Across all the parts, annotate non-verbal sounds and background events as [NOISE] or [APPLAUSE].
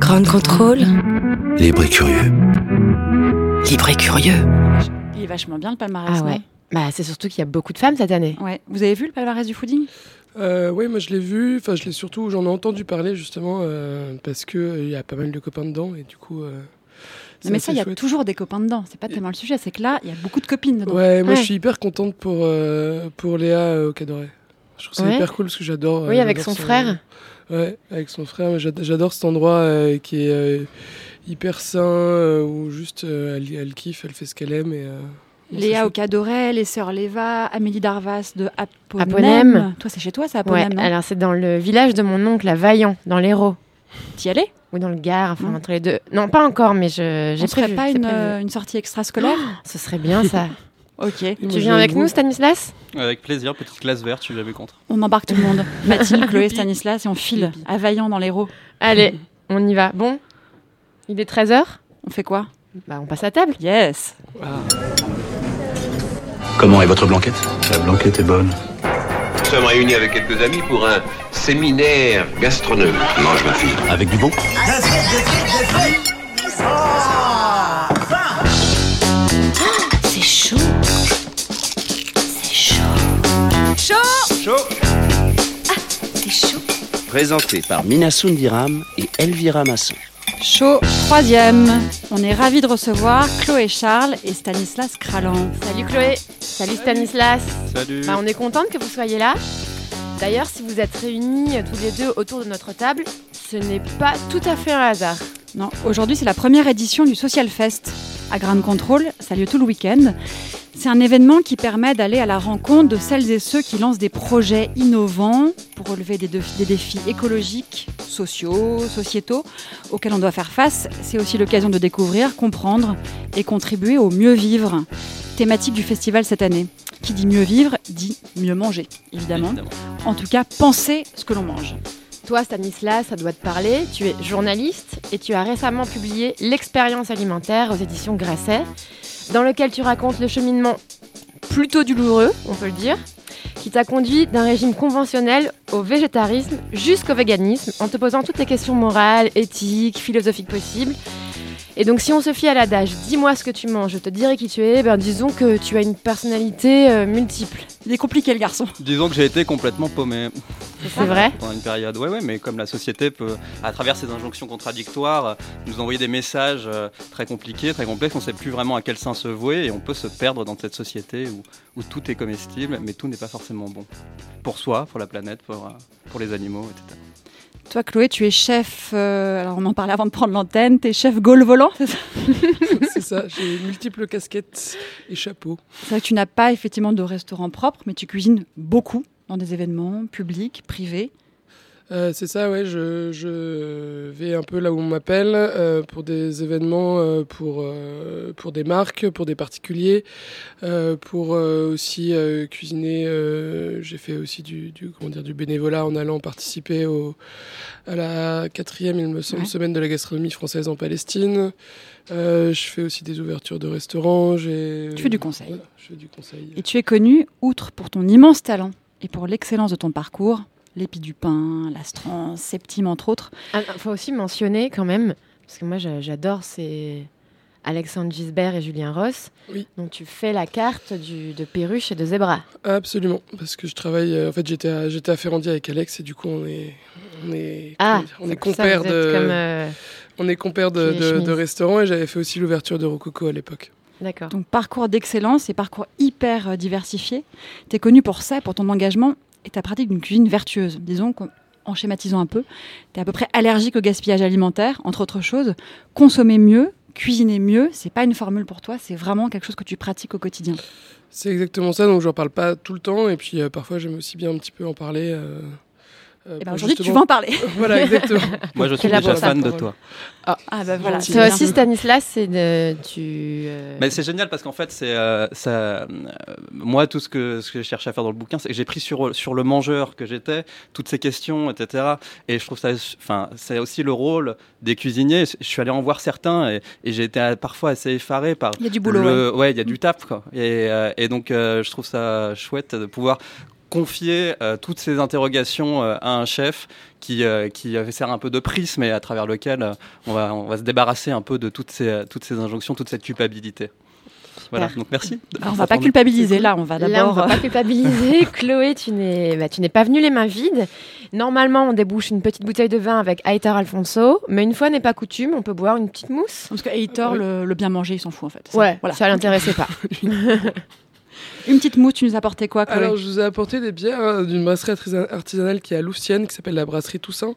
Grand contrôle. Libre et curieux. Libre et curieux. Il est vachement bien le palmarès. Ah ouais. non? Bah, c'est surtout qu'il y a beaucoup de femmes cette année. Ouais. Vous avez vu le palmarès du fooding? Euh, oui, moi je l'ai vu, enfin je l'ai surtout, j'en ai entendu parler justement euh, parce que euh, il y a pas mal de copains dedans et du coup. euh, c'est Mais ça, il y a toujours des copains dedans. C'est pas tellement le sujet, c'est que là, il y a beaucoup de copines dedans. Ouais, moi je suis hyper contente pour pour, pour Léa euh, au Cadoré. Je trouve ça Ouais. hyper cool parce que j'adore. Oui, euh, avec son frère. Ouais, avec son frère. J'ad- J'adore cet endroit euh, qui est euh, hyper sain euh, où juste euh, elle, elle kiffe, elle fait ce qu'elle aime et. euh, Léa. Ocadoret, les sœurs Léva, Amélie Darvas de Aponem. Aponem. Toi, c'est chez toi, Ouais, Aponem, non alors c'est dans le village de mon oncle à Vaillant, dans l'Hérault. T'y allais? Ou dans le Gard, enfin Non. entre les deux. Non, pas encore, mais je- j'ai On ferait prévu. pas une, prévu. une sortie extrascolaire? Ce serait bien ça. [LAUGHS] Ok. Tu viens avec vous- nous, Stanislas Avec plaisir, petite classe verte, je suis jamais contre. On embarque tout le monde. [LAUGHS] Mathilde, Chloé, Stanislas et on file à Vaillant dans l'Hérault. Allez, [LAUGHS] on y va. Bon, il est 13h On fait quoi? Bah, on passe à table. Yes Comment est votre blanquette? La blanquette est bonne. Nous sommes réunis avec quelques amis pour un séminaire gastronomique. Mange ma fille. Avec du bon Chaud C'est chaud. Présenté par Mina Sundiram et Elvira Masson. Chaud, troisième. On est ravis de recevoir Chloé Charles et Stanislas Kralan. Salut Chloé. Salut Stanislas. Salut. Bah, on est contente que vous soyez là. D'ailleurs, si vous êtes réunis euh, tous les deux autour de notre table, ce n'est pas tout à fait un hasard. Non, aujourd'hui c'est la première édition du Social Fest à Grand Control. Ça a lieu tout le week-end. C'est un événement qui permet d'aller à la rencontre de celles et ceux qui lancent des projets innovants pour relever des, défis- des défis écologiques, sociaux, sociétaux auxquels on doit faire face. C'est aussi l'occasion de découvrir, comprendre et contribuer au mieux vivre. Thématique du festival cette année. Qui dit mieux vivre dit mieux manger, évidemment. Évidemment. En tout cas, penser ce que l'on mange. Toi, Stanislas, ça doit te parler. Tu es journaliste et tu as récemment publié L'expérience alimentaire aux éditions Grasset, dans lequel tu racontes le cheminement plutôt douloureux, on peut le dire, qui t'a conduit d'un régime conventionnel au végétarisme jusqu'au véganisme, en te posant toutes les questions morales, éthiques, philosophiques possibles. Et donc, si on se fie à l'adage dis-moi ce que tu manges, je te dirai qui tu es, ben disons que tu as une personnalité euh, multiple. Il est compliqué le garçon. Disons que j'ai été complètement paumé C'est vrai pendant une période. Ouais, ouais, mais comme la société peut, à travers ses injonctions contradictoires, euh, nous envoyer des messages euh, très compliqués, très complexes, on ne sait plus vraiment à quel sein se vouer et on peut se perdre dans cette société où, où tout est comestible, mais tout n'est pas forcément bon. Pour soi, pour la planète, pour, pour les animaux, etc. Toi, Chloé, tu es chef. euh, alors, on en parlait avant de prendre l'antenne. Tu es chef Gaulle volant, c'est ça [LAUGHS] C'est ça, j'ai multiples casquettes et chapeaux. C'est vrai que tu n'as pas effectivement de restaurant propre, mais tu cuisines beaucoup dans des événements publics, privés. Euh, c'est ça, ouais, je, je vais un peu là où on m'appelle euh, pour des événements, euh, pour, pour des marques, pour des particuliers, pour aussi cuisiner. J'ai fait aussi du, du, comment dire, du bénévolat en allant participer au, à la quatrième, il me semble, Ouais. semaine de la gastronomie française en Palestine. Je fais aussi des ouvertures de restaurants. Tu fais du conseil. Voilà, je fais du conseil. Et tu es connu, outre pour ton immense talent et pour l'excellence de ton parcours, l'épi du pain, l'astran, Septime, entre autres. Il Ah, faut aussi mentionner quand même, parce que moi j'a- j'adore, c'est Alexandre Gisbert et Julien Ross. Oui. Donc tu fais la carte du, de perruche et de zébra. Absolument, parce que je travaille. euh, en fait, j'étais à, j'étais à Ferrandi avec Alex et du coup, on est, on est, Ah, dire, on est compères de, comme, euh, on est compères de, de, de restaurants et j'avais fait aussi l'ouverture de Rococo à l'époque. D'accord. Donc, parcours d'excellence et parcours hyper euh, diversifié. Tu es connu pour ça, pour ton engagement et ta pratique d'une cuisine vertueuse. Disons qu'en schématisant un peu, tu es à peu près allergique au gaspillage alimentaire, entre autres choses. Consommer mieux, cuisiner mieux, c'est pas une formule pour toi, c'est vraiment quelque chose que tu pratiques au quotidien. C'est exactement ça, donc j'en parle pas tout le temps et puis euh, parfois j'aime aussi bien un petit peu en parler. euh, euh, Et ben pour aujourd'hui, tu vas en parler. [LAUGHS] voilà, exactement. [LAUGHS] Moi, je suis déjà fan de eux. toi. Ah bah voilà. Toi aussi, Stanislas, c'est de, tu. euh, Mais c'est génial parce qu'en fait, c'est euh, ça. moi, tout ce que ce que je cherche à faire dans le bouquin, c'est que j'ai pris sur sur le mangeur que j'étais, toutes ces questions, etc. Et je trouve ça, enfin, c'est aussi le rôle des cuisiniers. Je suis allé en voir certains et, et j'ai été parfois assez effaré par. Il y a du boulot. ouais. le- ouais, il y a du taf quoi. Et, euh, et donc, euh, je trouve ça chouette de pouvoir confier euh, toutes ces interrogations euh, à un chef qui, euh, qui sert un peu de prisme et à travers lequel euh, on, va, on va se débarrasser un peu de toutes ces, toutes ces injonctions, toute cette culpabilité. Voilà, donc merci. Alors, on va pas culpabiliser là, on va Là, on d'abord. va pas [LAUGHS] culpabiliser. Chloé, tu n'es bah, tu n'es pas venue les mains vides. Normalement, on débouche une petite bouteille de vin avec Aitar Alfonso, mais une fois n'est pas coutume, on peut boire une petite mousse. Parce que le, le bien manger, il s'en fout en fait. Ça, Ouais, voilà. ça l'intéressait pas. [LAUGHS] [LAUGHS] Une petite mousse, tu nous as apporté quoi, Chloé Alors, je vous ai apporté des bières hein, d'une brasserie artisa- artisanale qui est à Louvciennes, qui s'appelle la brasserie Toussaint.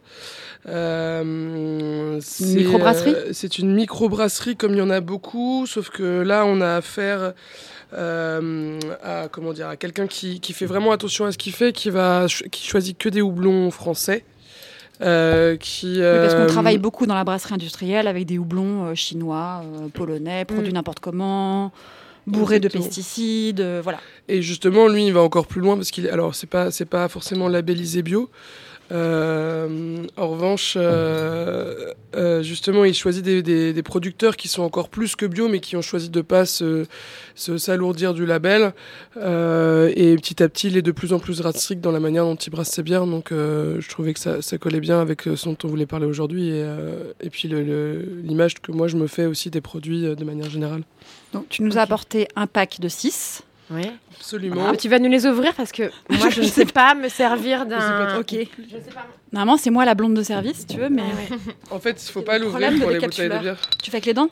Euh, c'est, microbrasserie euh, C'est une microbrasserie comme il y en a beaucoup, sauf que là, on a affaire euh, à, comment dire, à quelqu'un qui, qui fait vraiment attention à ce qu'il fait, qui, va, qui choisit que des houblons français. euh, qui, Oui, parce qu'on euh, travaille beaucoup dans la brasserie industrielle avec des houblons euh, chinois, polonais, produits n'importe comment, bourrés de pesticides, euh, voilà. Et justement, lui, il va encore plus loin parce qu'il, alors c'est pas, c'est pas forcément labellisé bio. Euh, en revanche, euh, euh, justement, il choisit des, des- des producteurs qui sont encore plus que bio, mais qui ont choisi de pas se, s'alourdir du label. Et petit à petit, il est de plus en plus strict dans la manière dont il brasse ses bières. Donc, je trouvais que ça, ça collait bien avec ce dont on voulait parler aujourd'hui. Et, et puis l'image que moi je me fais aussi des produits de manière générale. Donc tu nous as apporté un pack de 6. Ouais. Absolument. Ah, tu vas nous les ouvrir parce que [LAUGHS] moi, je ne sais pas me servir d'un. Ok. Je sais pas. Normalement, c'est moi la blonde de service, si tu veux, mais En fait, il faut C'est pas l'ouvrir pour les bouteilles de décapsuleur. bière. tu fais avec les dents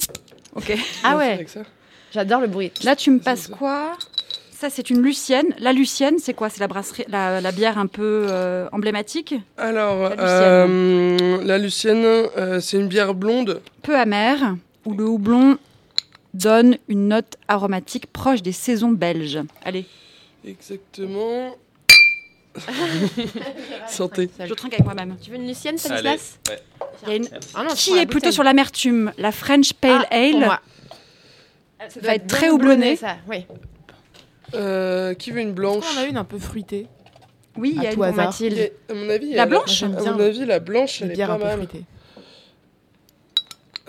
Ok. Ah ouais, j'adore le bruit. Là, tu me passes ça. quoi? Ça, c'est une Lucienne. La Lucienne, c'est quoi? C'est la brasserie, la, la bière un peu euh, emblématique, Alors, La euh, Lucienne, euh, c'est une bière blonde. peu amère, où le houblon donne une note aromatique proche des saisons belges. Allez, Exactement. [LAUGHS] Santé. je trinque avec moi-même. Tu veux une Lucienne, Allez, Stanislas ouais. Il y a une- Ah non, Qui est plutôt bouteille. sur l'amertume? La French Pale Ah, pour Ale moi. Ça va être très houblonné. ça. Oui. Euh, qui veut une blanche On a une un peu fruitée? Oui, il y À a une a- Mathilde. À mon avis, La blanche? J'aime À mon avis, la blanche, elle est pas un peu mal. fruitées.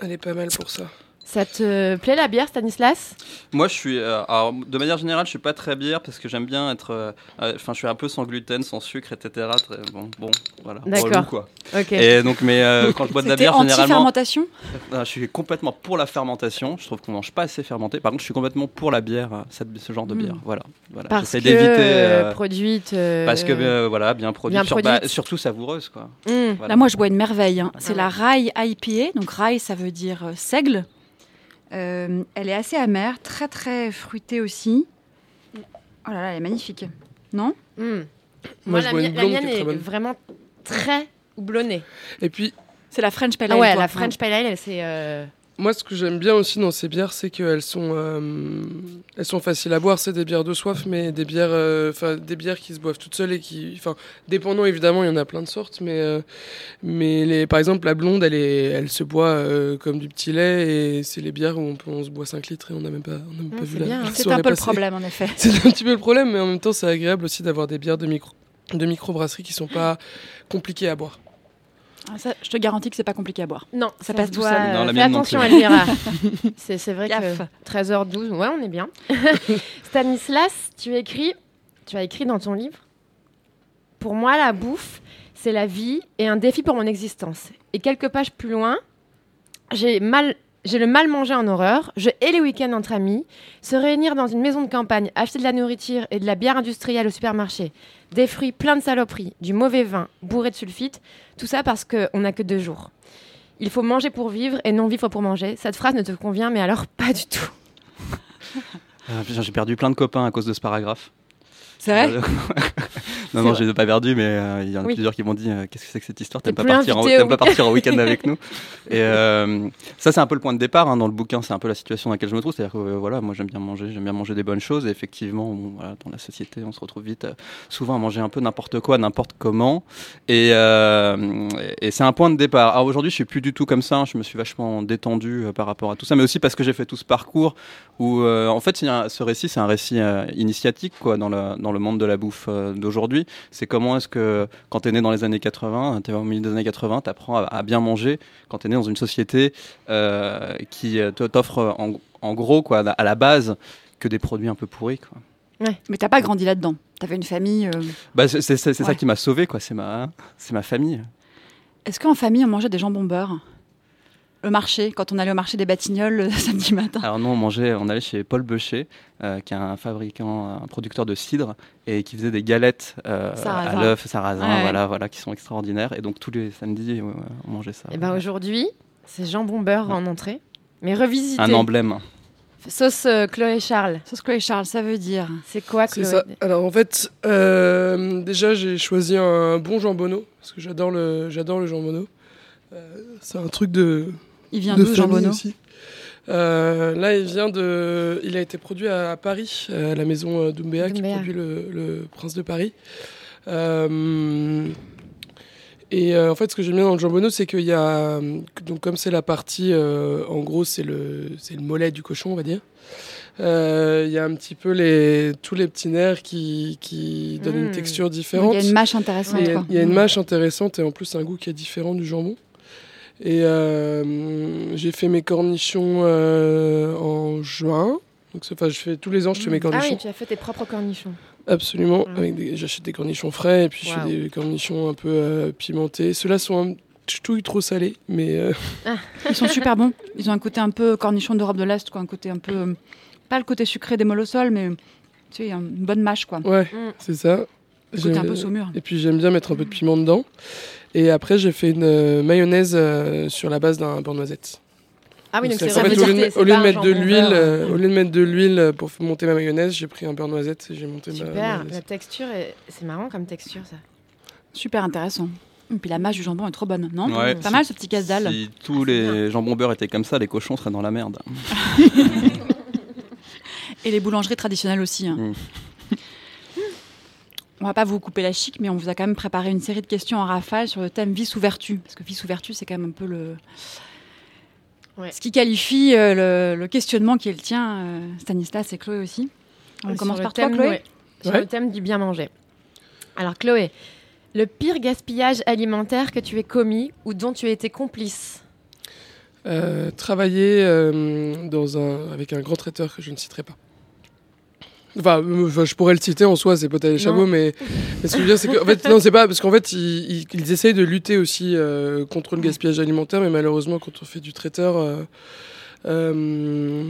Elle est pas mal pour ça. Ça te plaît la bière, Stanislas? Moi, je suis, euh, alors, de manière générale, je suis pas très bière parce que j'aime bien être, euh, euh, enfin, je suis un peu sans gluten, sans sucre, etc. Très, bon, bon, voilà. D'accord. relou, quoi. Ok. Et donc, mais euh, quand je bois de la bière, généralement, anti-fermentation? Euh, je suis complètement pour la fermentation. Je trouve qu'on mange pas assez fermenté. Par contre, je suis complètement pour la bière, cette, ce genre de Mm. bière. Voilà, voilà. Parce J'essaie que d'éviter. produite. euh, parce que euh, voilà, bien produite, bien sur- produite. bah, surtout savoureuse, quoi. hmm. Voilà. Là, moi, je bois une merveille. hein. C'est Ah la Rye IPA. Donc, Rye, ça veut dire euh, seigle. Euh, elle est assez amère, très, très fruitée aussi. Oh là là, elle est magnifique. Non Hmm. Moi, Moi, je la, mi- la mienne est très vraiment très houblonnée. Et puis, C'est la French Pale Ah Ale. ouais, toi. la French Pale Ale, c'est. euh, moi, ce que j'aime bien aussi dans ces bières, c'est qu'elles sont, euh, elles sont faciles à boire. C'est des bières de soif, mais des bières, euh, enfin, des bières qui se boivent toutes seules et qui, enfin, dépendant évidemment, il y en a plein de sortes, mais, euh, mais les, par exemple, la blonde, elle est, elle se boit comme du petit lait et c'est les bières où on, peut- on se boit 5 litres et on n'a même pas, on n'a même Ah, pas vu la, bien. [LAUGHS] la C'est un peu le problème, en effet. [LAUGHS] C'est un petit peu le problème, mais en même temps, c'est agréable aussi d'avoir des bières de micro, de microbrasserie qui sont pas compliquées à boire. Ah, ça, je te garantis que c'est pas compliqué à boire. Non, Ça ça, passe se tout doit, seul. euh, Non, la Fais attention. Elvira. [LAUGHS] c'est c'est vrai Gaffe. que 13h12, ouais, on est bien. [LAUGHS] Stanislas, tu écris, tu as écrit dans ton livre Pour moi, la bouffe, c'est la vie et un défi pour mon existence. Et quelques pages plus loin, j'ai mal. J'ai le mal manger en horreur, je hais les week-ends entre amis, se réunir dans une maison de campagne, acheter de la nourriture et de la bière industrielle au supermarché, des fruits pleins de saloperies, du mauvais vin, bourré de sulfite, tout ça parce qu'on n'a que deux jours. Il faut manger pour vivre et non vivre pour manger. Cette phrase ne te convient, mais alors pas du tout. [LAUGHS] Ah, j'ai perdu plein de copains à cause de ce paragraphe. C'est vrai? [LAUGHS] Non, non, j'ai pas perdu, mais euh, il y en a Oui. plusieurs qui m'ont dit euh, Qu'est-ce que c'est que cette histoire? T'aimes pas, partir en, au pas partir en week-end avec nous? Et euh, ça, c'est un peu le point de départ hein, dans le bouquin. C'est un peu la situation dans laquelle je me trouve. C'est-à-dire que voilà, moi, j'aime bien manger, j'aime bien manger des bonnes choses. Et effectivement, voilà, dans la société, on se retrouve vite souvent à manger un peu n'importe quoi, n'importe comment. Et, et c'est un point de départ. Alors aujourd'hui, je suis plus du tout comme ça. hein. Je me suis vachement détendu par rapport à tout ça, mais aussi parce que j'ai fait tout ce parcours où, en fait, ce récit, c'est un récit initiatique quoi, dans, le, dans le monde de la bouffe euh, C'est comment est-ce que, quand tu es né dans les années 80, tu es au milieu des années 80, tu apprends à, à bien manger quand tu es né dans une société euh, qui euh, t'offre en, en gros, quoi, à la base, que des produits un peu pourris. Quoi. Mais t'as pas grandi là-dedans. T'avais une famille. euh, Bah, c'est ça Ouais. qui m'a sauvé, quoi. C'est ma, c'est ma famille. Est-ce qu'en famille, on mangeait des jambons beurre? Le marché, quand on allait au marché des Batignolles le [LAUGHS] samedi matin. Alors nous, on mangeait, on allait chez Paul Becher, euh, qui est un fabricant, un producteur de cidre, et qui faisait des galettes euh, à l'œuf, sarrasin, Ouais. voilà, voilà, qui sont extraordinaires. Et donc tous les samedis, ouais, ouais, on mangeait ça. Et ben aujourd'hui, c'est jambon beurre en entrée, mais revisité. un emblème. Sauce euh, Chloé Charles. Sauce Chloé Charles, ça veut dire. C'est quoi Chloé ça. Alors en fait, euh, déjà j'ai choisi un bon jambonneau parce que j'adore le, j'adore le jambonneau. Euh, c'est un truc de, Il vient de Jean Bonneau aussi. Euh, là, il vient de, il a été produit à, Paris, à la maison euh, Doumbéa, qui produit le, le Prince de Paris. Euh, et euh, en fait, ce que j'aime bien dans le jambonneau, c'est qu'il y a, donc comme c'est la partie, euh, en gros, c'est le, c'est le mollet du cochon, on va dire. Euh, Il y a un petit peu les, tous les petits nerfs qui, qui donnent une Mm. texture différente. Il y a une mâche intéressante. Il y a- quoi. il y a une mâche intéressante et en plus un goût qui est différent du jambon. Et euh, j'ai fait mes cornichons euh, en juin. Donc, enfin, je fais tous les ans, je fais mes Ah cornichons. oui, tu as fait tes propres cornichons. Absolument. Mm. Avec des- J'achète des cornichons frais et puis je Wow. fais des cornichons un peu euh, pimentés. Ceux-là sont un ch'touille trop salés, mais euh, [LAUGHS] Ils sont super bons. Ils ont un côté un peu cornichon d'Europe de l'Est, quoi. Un côté un peu. Pas le côté sucré des molossols, mais tu sais, une bonne mâche, quoi. ouais, Mm. c'est ça. Le côté un peu saumur. Et puis j'aime bien mettre un peu de piment dedans. Et après, j'ai fait une euh, mayonnaise euh, sur la base d'un beurre noisette. Ah oui, donc c'est en fait, au lieu de, mettre de l'huile, euh, au lieu de mettre de l'huile euh, pour monter ma mayonnaise, j'ai pris un beurre noisette et j'ai monté ma Super, mayonnaise. la texture, est... c'est marrant comme texture ça. Super intéressant. Et puis la mâche du jambon est trop bonne, non Ouais. Pas mal ce petit casse-dalle. Si tous Ah, les jambons beurre étaient comme ça, les cochons seraient dans la merde. [LAUGHS] [LAUGHS] Et les boulangeries traditionnelles aussi. hein. Mm. On va pas vous couper la chic, mais on vous a quand même préparé une série de questions en rafale sur le thème vice ou vertu. Parce que vice ou vertu, c'est quand même un peu le. Ouais. Ce qui qualifie euh, le, le questionnement qui est le tien, euh, Stanislas et Chloé aussi. On Sur commence par toi, Chloé ouais, Sur Ouais. le thème du bien manger. Alors Chloé, le pire gaspillage alimentaire que tu aies commis ou dont tu as été complice Euh, travailler euh, dans un, avec un grand traiteur que je ne citerai pas. Enfin, euh, enfin, je pourrais le citer en soi, c'est Potel et Chabot, mais, mais ce que je veux dire, c'est que, en fait, non, c'est pas, parce qu'en fait, ils, essayent de lutter aussi euh, contre le gaspillage alimentaire, mais malheureusement, quand on fait du traiteur, euh, euh,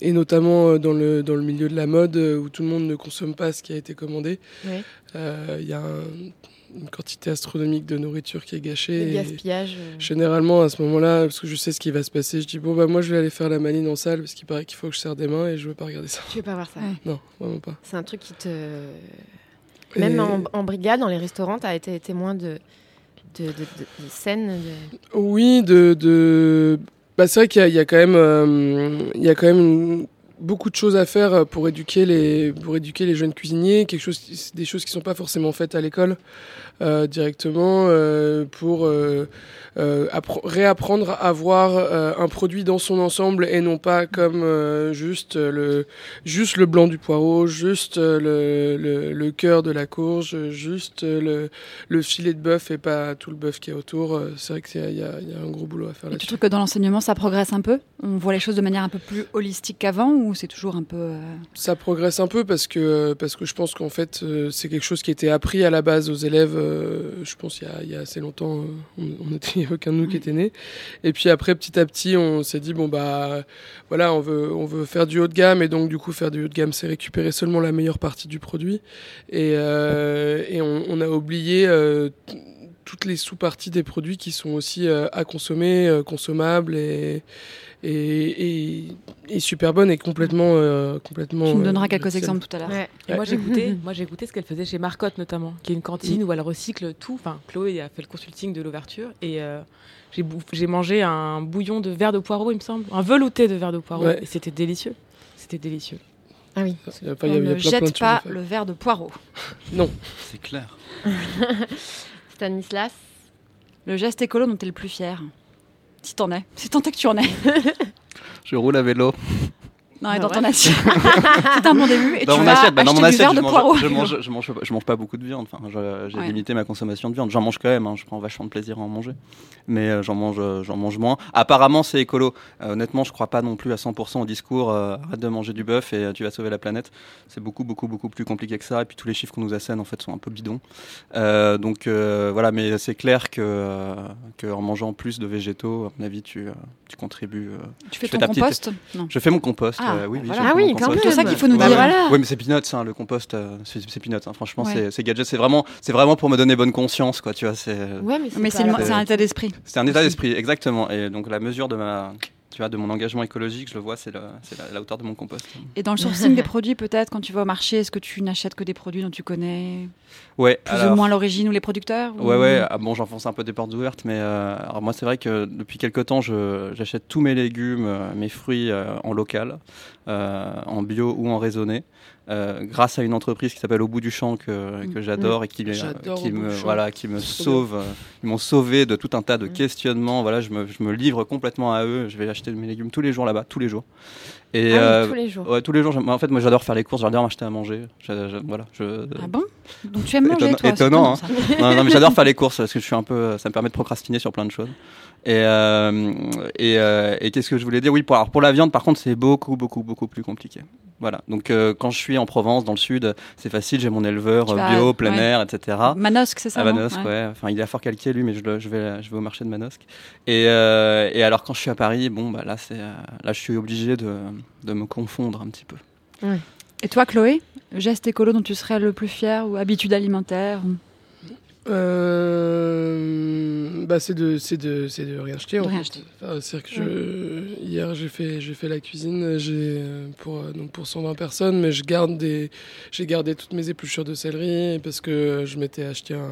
et notamment dans le, dans le milieu de la mode, où tout le monde ne consomme pas ce qui a été commandé, il y a un- une quantité astronomique de nourriture qui est gâchée. Le gaspillage euh, Généralement, à ce moment-là, parce que je sais ce qui va se passer, je dis bon bah moi je vais aller faire la maline en salle parce qu'il paraît qu'il faut que je serre des mains et je veux pas regarder ça. Tu veux pas voir ça? Ouais. Non, vraiment pas. C'est un truc qui te... Même Et- en, en brigade, dans les restaurants, tu as été témoin de, de, de, de- de scènes de- Oui, de, de... Bah, c'est vrai qu'il y, a- il y a quand même, euh, il y a quand même une- beaucoup de choses à faire pour éduquer les, pour éduquer les jeunes cuisiniers, quelque chose, des choses qui sont pas forcément faites à l'école euh, directement, euh, pour euh, euh, appre- réapprendre à voir euh, un produit dans son ensemble et non pas comme euh, juste le, juste le blanc du poireau, juste euh, le, le, le cœur de la courge, juste euh, le, le filet de bœuf et pas tout le bœuf qui est autour. Euh, C'est vrai qu'il y, y a il y a un gros boulot à faire Et tu trouves que dans l'enseignement, ça progresse un peu? On voit les choses de manière un peu plus holistique qu'avant ou c'est toujours un peu. euh, Ça progresse un peu parce que, parce que je pense qu'en fait, euh, c'est quelque chose qui était appris à la base aux élèves, euh, je pense, il y a, assez longtemps. euh, on n'était [LAUGHS] aucun de nous qui était né. Et puis après, petit à petit, on s'est dit, bon, bah, voilà, on veut, on veut faire du haut de gamme. Et donc, du coup, faire du haut de gamme, c'est récupérer seulement la meilleure partie du produit. Et, euh, on, on a oublié. toutes les sous-parties des produits qui sont aussi à consommer, consommables et, et, et, et super bonnes et complètement. euh, complètement Tu nous euh, donneras quelques exemples tout à l'heure. Ouais. Moi j'ai goûté, [LAUGHS] moi j'ai goûté ce qu'elle faisait chez Marcotte notamment, qui est une cantine où elle recycle tout. Enfin, Chloé a fait le consulting de l'ouverture et euh, j'ai mangé un bouillon de verre de poireau, il me semble, un velouté de verre de poireau, Ouais. et c'était délicieux. C'était délicieux. Ah oui. Enfin, il y a- il y a On ne jette pas le verre de poireau. [LAUGHS] C'est clair. [LAUGHS] Stanislas? Le geste écolo dont tu es le plus fier? Si t'en es. Si tant que tu en es. Je roule à vélo. Non, et Ah dans ouais. ton assiette. c'est un bon début. Et dans tu mon vas assiette, bah, dans mon du assiette, verre je de mange, poireaux. je, mange, je, mange, je mange pas beaucoup de viande. Enfin, j'ai Ouais. limité ma consommation de viande. J'en mange quand même. hein, je prends vachement de plaisir à en manger. Mais euh, j'en mange, euh, j'en mange moins. Apparemment, c'est écolo. Euh, honnêtement, je crois pas non plus à 100% au discours. euh, arrête de manger du bœuf et tu vas sauver la planète. C'est beaucoup, beaucoup, beaucoup plus compliqué que ça. Et puis tous les chiffres qu'on nous assène en fait sont un peu bidons. Donc voilà, mais c'est clair que, que en mangeant plus de végétaux, à mon avis, tu, tu contribues. Tu fais ton petite- compost? Non. je fais mon compost. Ah, euh, oui, oui, voilà. Ah oui, quand C'est ça qu'il faut nous Bah dire. voilà. Oui, mais c'est peanuts, hein, le compost, euh, c'est peanuts. hein. Franchement, Ouais. c'est- c'est gadget. C'est vraiment, c'est vraiment pour me donner bonne conscience, quoi. Tu vois, c'est Ouais, mais c'est Mais pas c'est la- c'est un état d'esprit. c'est un état d'esprit, exactement. Et donc la mesure de ma, tu vois, de mon engagement écologique, je le vois, c'est la, c'est la, la hauteur de mon compost. Et dans le sourcing des produits, peut-être, quand tu vas au marché, est-ce que tu n'achètes que des produits dont tu connais Ouais. plus alors- ou moins l'origine ou les producteurs ou- Ouais, ouais. ah, bon, j'enfonce un peu des portes ouvertes, mais euh, alors moi, c'est vrai que depuis quelques temps, j'achète tous mes légumes, euh, mes fruits euh, en local, euh, en bio ou en raisonné. Euh, grâce à une entreprise qui s'appelle Au bout du champ que, que j'adore et qui, euh, me voilà qui me sauve euh, ils m'ont sauvé de tout un tas de Mm. questionnements. Voilà je me, je me livre complètement à eux. Je vais acheter mes légumes tous les jours là-bas tous les jours. Et Ah oui, euh, tous les jours. ouais, tous les jours j'aime- en fait moi j'adore faire les courses j'adore m'acheter à manger. Voilà je, Ah bon? Donc tu aimes manger, Étonnant- toi c'est étonnant, ça. non, non, mais j'adore [LAUGHS] faire les courses parce que je suis un peu, ça me permet de procrastiner sur plein de choses. Et, euh, et, euh, et qu'est-ce que je voulais dire? Oui, pour, alors pour la viande, par contre, c'est beaucoup, beaucoup, beaucoup plus compliqué. Voilà. Donc, euh, quand je suis en Provence, dans le sud, c'est facile. J'ai mon éleveur euh, bio, plein ouais. air, etc. Manosque, c'est ça Manosque, Ouais. ouais. Enfin, il est à Fort-Calquier, lui, mais je, le- je vais, je vais au marché de Manosque. Et, euh, et alors, quand je suis à Paris, bon, bah là, c'est, euh, là, je suis obligé de, de me confondre un petit peu. Et toi, Chloé Geste écolo dont tu serais le plus fier ou habitude alimentaire ou- Euh, bah c'est de c'est de c'est de rien jeter. De en rien fait. jeter. Enfin, que je, hier j'ai fait j'ai fait la cuisine j'ai pour euh, donc pour 120 personnes mais je garde des j'ai gardé toutes mes épluchures de céleri parce que je m'étais acheté un,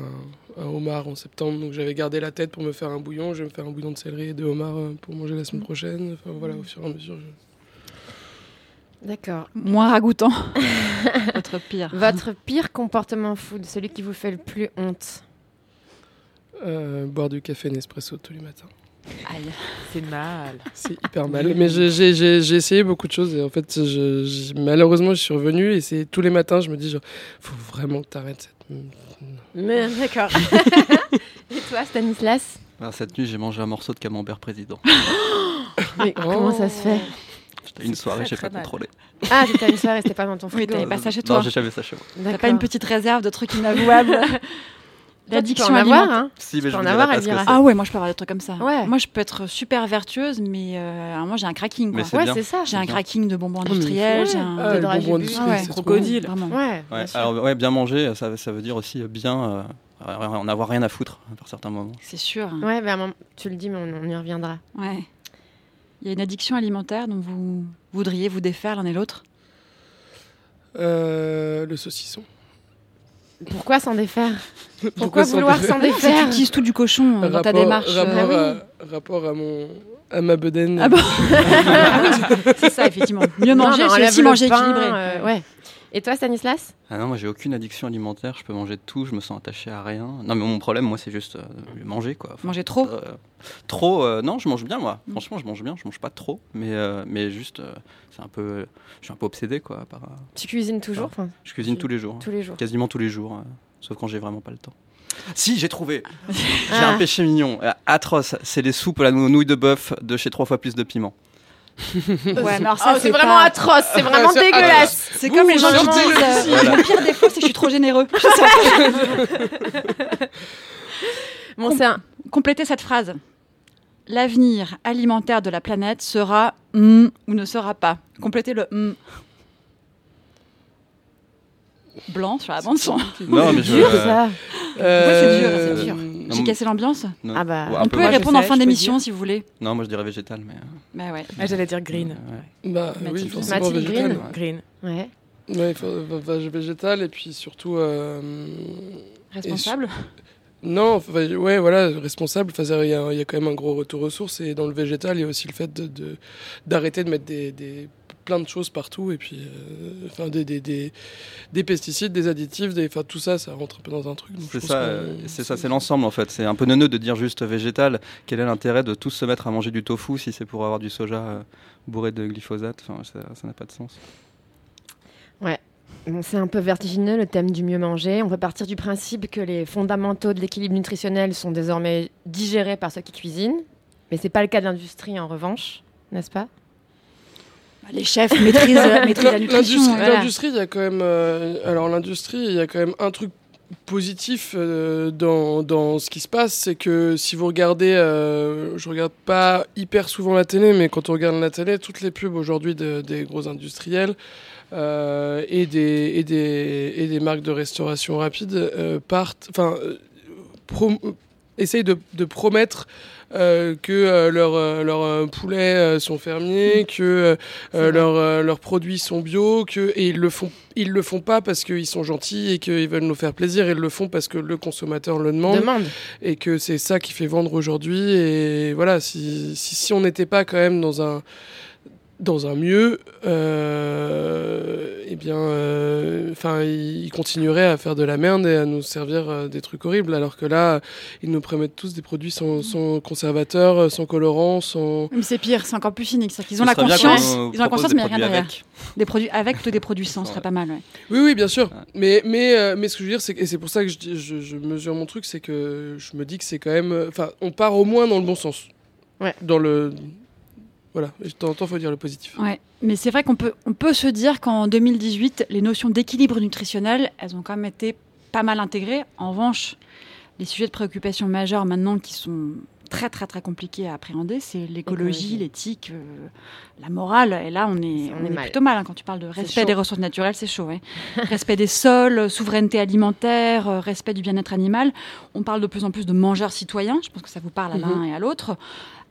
un homard en septembre donc j'avais gardé la tête pour me faire un bouillon. Je vais me faire un bouillon de céleri et de homard euh, pour manger la semaine prochaine. Enfin voilà au fur et à mesure. je- D'accord. Moins ragoûtant. [LAUGHS] Votre pire. Votre pire comportement food, celui qui vous fait le plus honte. Euh, boire du café Nespresso tous les matins. Aïe. C'est mal. C'est hyper mal. Mais j'ai- j'ai j'ai- j'ai essayé beaucoup de choses et en fait, je, je- malheureusement, je suis revenu et c'est tous les matins, je me dis, genre, faut vraiment que t'arrêtes cette. Mais d'accord. [LAUGHS] Et toi, Stanislas? Alors, cette nuit, j'ai mangé un morceau de camembert président. [GASPS] Mais comment ça se fait? C'était une soirée, j'ai pas mal. contrôlé. Ah, c'était une soirée, c'était pas dans ton Oui, frigo. t'avais pas ça chez Non, toi. j'ai jamais ça chez moi. T'as pas une petite réserve de trucs inavouables [LAUGHS] L'addiction en avoir, hein Si, mais peux je en avoir, Elvira. c'est. Ah ouais, moi je peux avoir des trucs comme ça. Ouais. Moi je peux être super vertueuse, mais euh, moi j'ai un cracking. Mais Quoi. c'est Ouais, bien. c'est ça. J'ai un cracking de bonbons mais industriels. j'ai un... Ah, de le dragibus. bonbon industriel, Ah ouais, c'est trop crocodile. Ouais, alors ouais, bien manger, ça, ça veut dire aussi bien euh, en avoir rien à foutre par certains moments. C'est sûr. Ouais, ben, tu le dis, mais on, on y reviendra. Ouais. Il y a une addiction alimentaire dont vous voudriez vous défaire l'un et l'autre Euh, le saucisson. Pourquoi s'en défaire Pourquoi, vouloir défaire s'en Tu défaire utilises tout du cochon euh, dans ta Rapport- démarche. Rapport, euh, à, rapport à mon à ma bedaine. Ah bon [LAUGHS] Ah c'est ça, effectivement. Mieux manger, c'est aussi manger pain, équilibré. euh, ouais. Et toi, Stanislas? Ah non, moi j'ai aucune addiction alimentaire, je peux manger de tout, je me sens attaché à rien. Non, mais mon problème, moi, c'est juste euh, manger quoi. Enfin, Manger trop? euh, trop, euh, non, je mange bien moi. Mm. Franchement, je mange bien, je mange pas trop, mais, mais juste, c'est un peu, je suis un peu obsédé quoi. Par, Tu cuisines toujours? je cuisine Tu- tous les jours, tous les jours. quasiment tous les jours, sauf quand j'ai vraiment pas le temps. Si, j'ai trouvé. J'ai Ah. un péché mignon, atroce. C'est les soupes à la nou- nouille de bœuf de chez trois fois plus de piment. [LAUGHS] Ouais, mais alors ça, Oh, c'est vraiment pas- atroce, c'est vraiment c'est dégueulasse. C'est comme les gens qui disent euh, Voilà. le pire défaut, c'est que je suis trop généreux. [LAUGHS] Bon, c'est un... Complétez cette phrase. L'avenir alimentaire de la planète sera mm ou ne sera pas. Complétez le mm. Blanc sur la bande son. [LAUGHS] Non, mais je. dur ça. c'est dur, c'est dur. Euh, J'ai cassé l'ambiance. non, Ah bah, On peu, peut ouais. y répondre en fin d'émission si vous voulez. Non, moi je dirais végétal, mais. euh, Bah ouais. Ah, J'allais dire green. ouais. Bah oui, forcément Mathilde végétal. Green. Green. Ouais. Ouais, végétal et puis surtout. euh, Responsable. Non, ouais, voilà, responsable. Il y, a- il y a quand même un gros retour aux sources et dans le végétal, il y a aussi le fait de de- d'arrêter de, mettre des, des plein de choses partout et puis euh, enfin des, des, des, des pesticides, des additifs, des, enfin tout ça, ça rentre un peu dans un truc. C'est ça, euh, c'est ça, c'est l'ensemble en fait. C'est un peu neuneux de dire juste végétal. Quel est l'intérêt de tous se mettre à manger du tofu si c'est pour avoir du soja euh, bourré de glyphosate? Enfin, ça n'a pas de sens. Bon, c'est un peu vertigineux le thème du mieux manger. On peut partir du principe que les fondamentaux de l'équilibre nutritionnel sont désormais digérés par ceux qui cuisinent. Mais c'est pas le cas de l'industrie en revanche, n'est-ce pas? Les chefs maîtrisent, [LAUGHS] maîtrisent la nutrition. L'industrie, voilà. il y a quand même. euh, alors l'industrie, il y a quand même un truc positif euh, dans, dans ce qui se passe, c'est que si vous regardez, euh, je regarde pas hyper souvent la télé, mais quand on regarde la télé, toutes les pubs aujourd'hui de- des gros industriels euh, et, des, et, des, et des marques de restauration rapide partent, enfin, essayent de, de promettre euh, que euh, leurs euh, leurs, euh, poulets euh, sont fermiers, que euh, euh, leurs euh, leurs produits sont bio, que et ils le font ils le font pas parce qu'ils sont gentils et qu'ils veulent nous faire plaisir, ils le font parce que le consommateur le demande Demande. et que c'est ça qui fait vendre aujourd'hui. Et voilà si si, si on n'était pas quand même dans un dans un mieux, euh, eh bien, enfin, ils continueraient à faire de la merde et à nous servir euh, des trucs horribles, alors que là, ils nous promettent tous des produits sans, sans conservateur, euh, sans colorant, sans. Mais c'est pire, c'est encore plus cynique. C'est qu'ils ont la serait bien conscience, ils ont la conscience, mais il n'y a rien derrière. avec. Des produits avec plutôt des produits sans, ce serait pas mal. ouais. Oui, oui, bien sûr. Mais, mais, euh, mais ce que je veux dire, c'est que et c'est pour ça que je, je, je mesure mon truc, c'est que je me dis que c'est quand même. euh, Enfin, on part au moins dans le bon sens. Ouais. Dans le. Voilà, de temps en temps, il faut dire le positif. Ouais. Mais c'est vrai qu'on peut, on peut se dire qu'en 2018, les notions d'équilibre nutritionnel, elles ont quand même été pas mal intégrées. En revanche, les sujets de préoccupation majeurs maintenant qui sont très très très compliqués à appréhender, c'est l'écologie, Écologie. l'éthique, euh, la morale. Et là, on est, Ça, on on est, est mal. plutôt mal hein, quand tu parles de respect des ressources naturelles, c'est chaud. ouais. [LAUGHS] respect des sols, euh, souveraineté alimentaire, euh, respect du bien-être animal. On parle de plus en plus de mangeurs citoyens. Je pense que ça vous parle à l'un et à l'autre.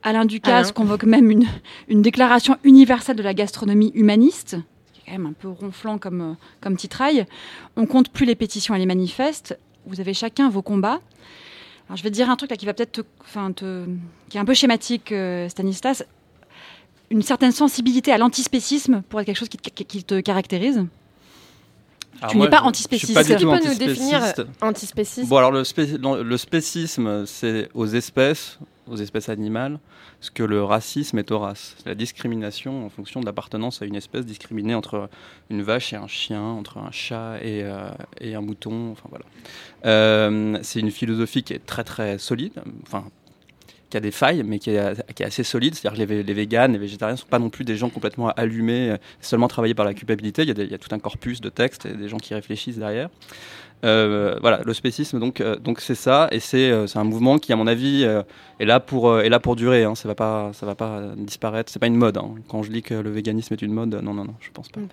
Alain Ducasse Alain. convoque même une, une déclaration universelle de la gastronomie humaniste, qui est quand même un peu ronflant comme, euh, comme titraille. On compte plus les pétitions et les manifestes. Vous avez chacun vos combats. Alors, je vais te dire un truc là qui va peut-être te, enfin, te- qui est un peu schématique, euh, Stanislas. Une certaine sensibilité à l'antispécisme pour être quelque chose qui te, qui- qui te caractérise. Alors Tu n'es pas antispéciste. pas Est-ce du tu peux nous définir antispéciste. Bon, alors le, spé- le spécisme, c'est aux espèces, aux espèces animales, ce que le racisme est aux races. C'est la discrimination en fonction de l'appartenance à une espèce, discriminée entre une vache et un chien, entre un chat et, euh, et un mouton. Enfin voilà. Euh, c'est une philosophie qui est très très solide. Enfin. Qui a des failles, mais qui est, qui est assez solide. C'est-à-dire que les, les véganes, les végétariens ne sont pas non plus des gens complètement allumés, seulement travaillés par la culpabilité. Il y, a il y a tout un corpus de textes et des gens qui réfléchissent derrière. Euh, voilà, le spécisme, donc, euh, donc c'est ça, et c'est euh, c'est un mouvement qui, à mon avis, est là pour est là pour durer. Hein, ça va pas, ça va pas disparaître. C'est pas une mode. hein. Quand je dis que le véganisme est une mode, non, non, non, je pense pas. Tout.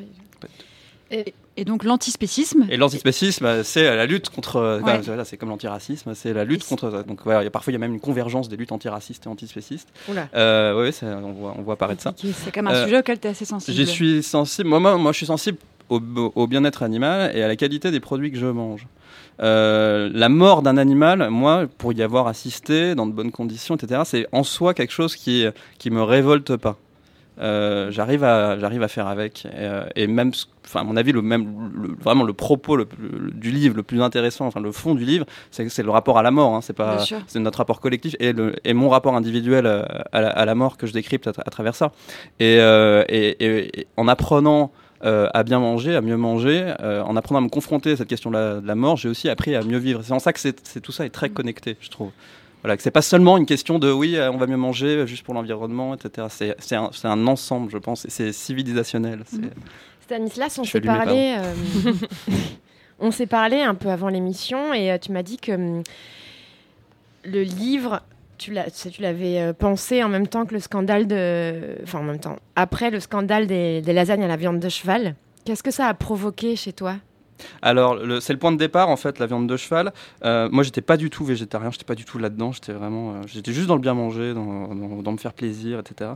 Et donc l'antispécisme, Et l'antispécisme, c'est la lutte contre. Ouais. c'est comme l'antiracisme, c'est la lutte Et contre. Donc voilà, il y a- parfois il y a même une convergence des luttes antiracistes et antispécistes. Euh, c'est- on voit, on voit apparaître ça. c'est quand même un sujet auquel tu es assez sensible. J'y suis sensible. Moi, moi, moi, je suis sensible au, au bien-être animal et à la qualité des produits que je mange. Euh, la mort d'un animal, moi, pour y avoir assisté dans de bonnes conditions, etc., c'est en soi quelque chose qui qui me révolte pas. Euh, j'arrive à j'arrive à faire avec et, euh, et même enfin à mon avis le même le- vraiment le propos le- le- du livre le plus intéressant enfin le fond du livre c'est le rapport à la mort hein, c'est pas c'est notre rapport collectif et, et mon rapport individuel à la, à la mort que je décrypte à, tra- à travers ça euh, et en apprenant euh, à bien manger, à mieux manger, euh, en apprenant à me confronter à cette question de la, de la mort, j'ai aussi appris à mieux vivre. C'est en ça que c'est c'est- tout ça est très connecté, je trouve. Voilà, que c'est pas seulement une question de oui, euh, on va mieux manger juste pour l'environnement, etc. C'est c'est un, c'est un ensemble, je pense, et c'est civilisationnel. c'est- Mhm. Stanislas, on s'est parlé. euh, [LAUGHS] on s'est parlé un peu avant l'émission et tu m'as dit que hum, le livre, tu l'avais euh, pensé en même temps que le scandale de. Enfin, en même temps. Après le scandale des, des lasagnes à la viande de cheval. Qu'est-ce que ça a provoqué chez toi? Alors, c'est le point de départ, en fait, la viande de cheval. Euh, moi, j'étais pas du tout végétarien, j'étais pas du tout là-dedans. J'étais vraiment, euh, j'étais juste dans le bien manger, dans, dans- dans me faire plaisir, etc.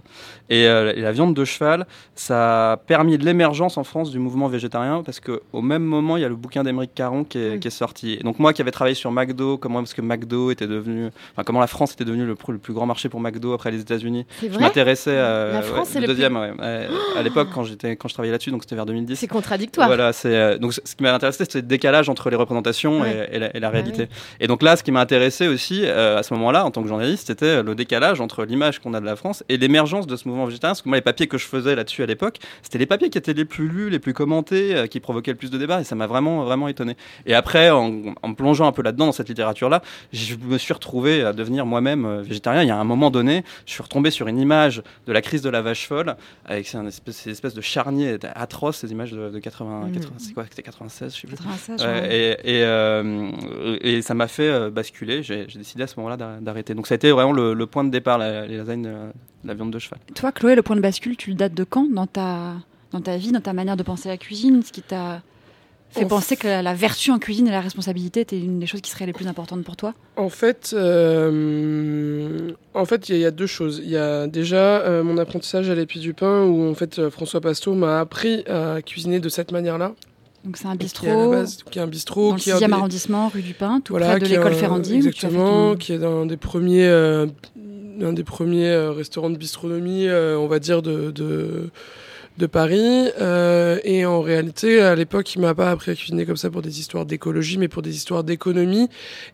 Et, euh, et la viande de cheval, ça a permis l'émergence en France du mouvement végétarien parce que au même moment, il y a le bouquin d'Émeric Caron qui est, qui est sorti. Et donc moi, qui avais travaillé sur McDo, comment parce que McDo était devenu, enfin comment la France était devenue le, plus grand marché pour McDo après les États-Unis. Je m'intéressais à La France, c'est le deuxième ouais, ouais, [GASPS] à l'époque quand j'étais quand je travaillais là-dessus, donc c'était vers 2010. C'est contradictoire. Voilà, c'est euh, donc ce qui m'a intéressé, c'était le décalage entre les représentations Ouais. et, et la, et la Ah réalité. Et donc là, ce qui m'a intéressé aussi euh, à ce moment-là, en tant que journaliste, c'était le décalage entre l'image qu'on a de la France et l'émergence de ce mouvement végétarien. Parce que moi, les papiers que je faisais là-dessus à l'époque, c'était les papiers qui étaient les plus lus, les plus commentés, euh, qui provoquaient le plus de débats, et ça m'a vraiment, vraiment étonné. Et après, en, en me plongeant un peu là-dedans, dans cette littérature-là, je me suis retrouvé à devenir moi-même euh, végétarien. Il y a un moment donné, je suis retombé sur une image de la crise de la vache folle, avec espèce, ces espèces de charniers atroces, ces images de, de 80, Mhm. 80 c'est quoi, c'était 96, je sais plus. 96, Ouais, ouais. et, et, euh, et ça m'a fait euh, basculer. J'ai décidé à ce moment-là d'ar- d'arrêter. Donc ça a été vraiment le, le point de départ, la, les lasagnes, euh, la viande de cheval. Toi, Chloé, le point de bascule, tu le dates de quand dans ta, dans ta vie, dans ta manière de penser à la cuisine? Ce qui t'a fait En penser que la, la vertu en cuisine et la responsabilité étaient une des choses qui seraient les plus importantes pour toi? En fait, euh, en fait, il y, a- il y a deux choses. Il y a déjà euh, mon apprentissage à l'épi du pain où en fait François Pasto m'a appris à cuisiner de cette manière-là. Donc c'est un Qui est à la bistrot base- qui est un bistrot, dans le qui un 6e des- arrondissement, rue du Pin, tout Voilà, près de l'école Ferrandi. Exactement, ton- qui est un des premiers, euh, un des premiers euh, restaurants de bistronomie, euh, on va dire, de, de, de Paris. Euh, et en réalité, à l'époque, il m'a pas appris à cuisiner comme ça pour des histoires d'écologie, mais pour des histoires d'économie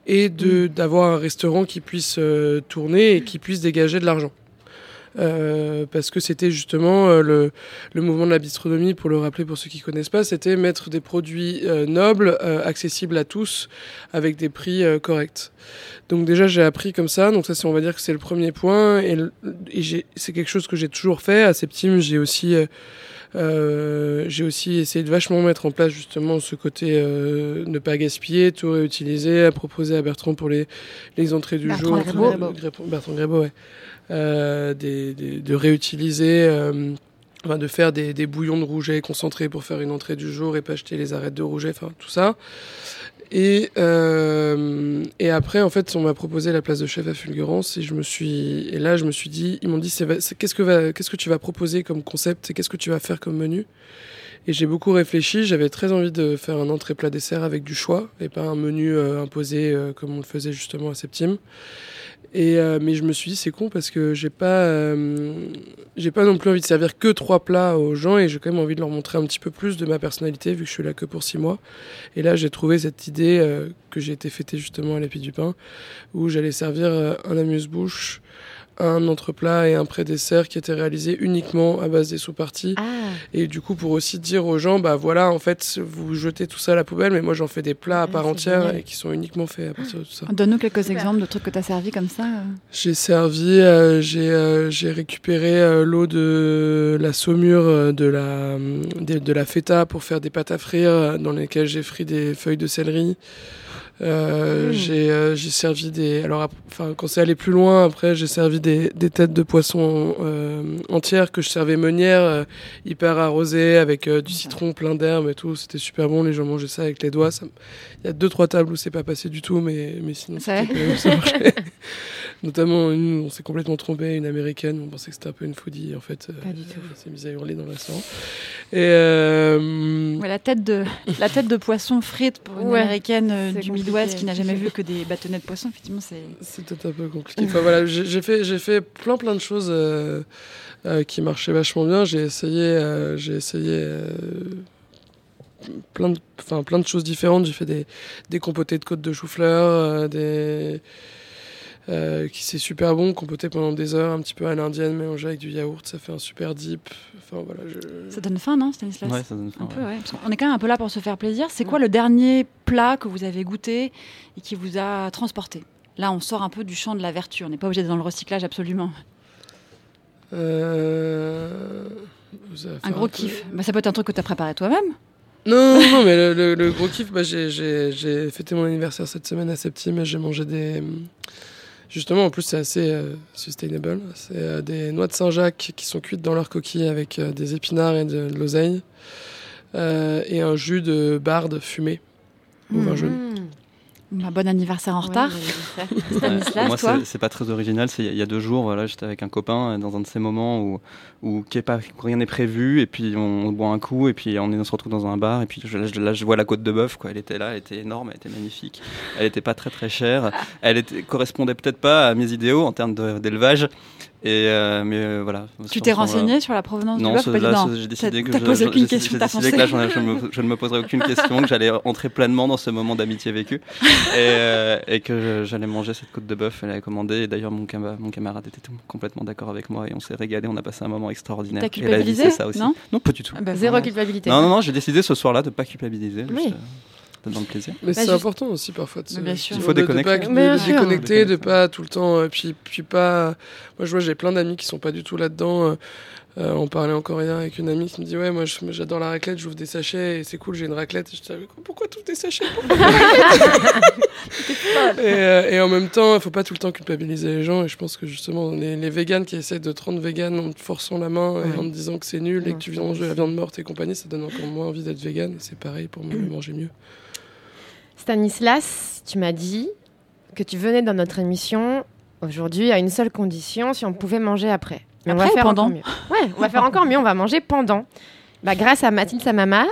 et de Mm. d'avoir un restaurant qui puisse euh, tourner et qui puisse dégager de l'argent. Euh, parce que c'était justement euh, le, le mouvement de la bistronomie, pour le rappeler pour ceux qui connaissent pas, c'était mettre des produits euh, nobles, accessibles à tous, avec des prix corrects. Donc déjà j'ai appris comme ça, donc ça c'est on va dire que c'est le premier point, et, c'est quelque chose que j'ai toujours fait. À Septime j'ai aussi euh, j'ai aussi essayé de vachement mettre en place justement ce côté euh, ne pas gaspiller, tout réutiliser, à proposer à Bertrand pour les, les entrées du Bertrand jour. Grébeau. Gré- Bertrand Grébeau, ouais. Euh, des, des- de réutiliser, euh, enfin, de faire des, des bouillons de rouget concentrés pour faire une entrée du jour et pas acheter les arêtes de rouget, enfin tout ça. Et, euh, et après, en fait, on m'a proposé la place de chef à Fulgurance et je me suis, et là, je me suis dit, ils m'ont dit, qu'est-ce que va, qu'est-ce que tu vas proposer comme concept et qu'est-ce que tu vas faire comme menu? Et j'ai beaucoup réfléchi. J'avais très envie de faire un entrée plat dessert avec du choix et pas un menu euh, imposé comme on le faisait justement à Septime. Et euh, mais je me suis dit c'est con parce que j'ai pas euh, j'ai pas non plus envie de servir que trois plats aux gens et j'ai quand même envie de leur montrer un petit peu plus de ma personnalité vu que je suis là que pour six mois. Et là j'ai trouvé cette idée euh, que j'ai été fêtée justement à l'épi du pain où j'allais servir euh, un amuse-bouche, un entreplat et un pré-dessert qui était réalisé uniquement à base des sous-parties. Ah, Et du coup, pour aussi dire aux gens, bah voilà, en fait, vous jetez tout ça à la poubelle, mais moi j'en fais des plats à Ouais, part entière génial. et qui sont uniquement faits à partir de tout ça. Donne-nous quelques exemples de trucs que tu as servi comme ça. euh. J'ai servi, euh, j'ai euh, j'ai récupéré euh, l'eau de la saumure de la, de, de la feta pour faire des pâtes à frire dans lesquelles j'ai frit des feuilles de céleri. Euh, Mmh. J'ai euh, j'ai servi des. Alors, enfin, quand c'est allé plus loin, après, j'ai servi des, des têtes de poisson euh, entières que je servais meunière, euh, hyper arrosées, avec du citron plein d'herbes et tout. C'était super bon. Les gens mangeaient ça avec les doigts. Ça Il y a deux, trois tables où c'est pas passé du tout, mais, mais sinon, ça marchait. [LAUGHS] Notamment une, on s'est complètement trompé, une américaine. On pensait que c'était un peu une foodie. En fait, euh, Pas du tout. elle s'est mise à hurler dans le restaurant. Et. euh, Ouais, la, tête de, la tête de poisson frite pour une Ouais, américaine euh, du compliqué. Midwest qui n'a jamais vu que des bâtonnets de poisson, effectivement, c'est. C'était un peu compliqué. Enfin voilà, j'ai fait, j'ai fait plein plein de choses euh, euh, qui marchaient vachement bien. J'ai essayé, euh, j'ai essayé euh, plein de, enfin plein de choses différentes. J'ai fait des, des compotés de côte de chou-fleur, euh, des euh, qui c'est super bon, compoté pendant des heures, un petit peu à l'indienne, mélangé avec du yaourt, ça fait un super dip. Enfin voilà, je... Ça donne faim, non, Stanislas Ouais, ça donne faim, Un peu, ouais. ouais. Parce qu'on est quand même un peu là pour se faire plaisir. C'est quoi le dernier plat que vous avez goûté et qui vous a transporté? Là, on sort un peu du champ de la vertu. On n'est pas obligé d'être dans le recyclage absolument. Euh, Un gros peu- kiff. Bah, ça peut être un truc que tu as préparé toi-même. Non, non, non, mais le, le- le gros kiff, bah, j'ai fêté mon anniversaire cette semaine à Septime et j'ai mangé des. Justement, en plus, c'est assez euh, sustainable. C'est euh, des noix de Saint-Jacques qui sont cuites dans leur coquille avec euh, des épinards et de, de l'oseille. euh, et un jus de barde fumé au vin jaune. Bah, bon anniversaire en retard. [LAUGHS] Ouais, moi, c'est- pas très original. C'est il y a deux jours, voilà, j'étais avec un copain euh, dans un de ces moments où, où, qui est pas, où rien n'est prévu, et puis on, boit un coup, et puis on, est, on se retrouve dans un bar, et puis je- là, je, là, je vois la côte de bœuf, quoi. Elle était là, elle était énorme, elle était magnifique. Elle était pas très très chère. Elle était, correspondait peut-être pas à mes idéaux en termes d'élevage. Et euh, mais euh, voilà. Tu t'es renseigné sur la provenance non, du bœuf Non. j'ai décidé que je- posé je- aucune question, décidé que là, je, me, je ne me poserai aucune question, que j'allais entrer pleinement dans ce moment d'amitié vécu et, euh, et que j'allais manger cette côte de bœuf. Elle avait commandé et d'ailleurs mon, cama- mon camarade était tout- complètement d'accord avec moi et on s'est régalé. On a passé un moment extraordinaire. T'as Et la vie, culpabilisé ça aussi. Non? Pas du tout. Ah bah, Zéro culpabilité. Non, non, non, j'ai décidé ce soir-là de pas culpabiliser. Oui. Dans le plaisir. Mais Bah, c'est juste- important aussi parfois de bien sûr. Il faut de- de déconnecter. pas- de- Bien de sûr. déconnecter, de Déconnecter. pas tout le temps. Puis, puis pas. Moi, je vois, j'ai plein d'amis qui sont pas du tout là-dedans. euh, euh, on parlait encore hier avec une amie qui me dit Ouais, moi moi, j'adore la raclette, j'ouvre des sachets et c'est cool, j'ai une raclette. Et je disais Pourquoi tu ouvres des sachets et, euh, et en même temps, il faut pas tout le temps culpabiliser les gens. Et je pense que justement, les, les véganes qui essaient de te rendre vegan en te forçant la main et Ouais. en te disant que c'est nul et que tu viens manger la viande morte et compagnie, ça donne encore moins envie d'être vegan. Et c'est pareil pour mieux manger mieux. Stanislas, tu m'as dit que tu venais dans notre émission aujourd'hui à une seule condition, si on pouvait manger après. Mais on va faire pendant encore mieux. Ouais, on va faire encore mieux, on va manger pendant. Bah, grâce à Mathilde Samama,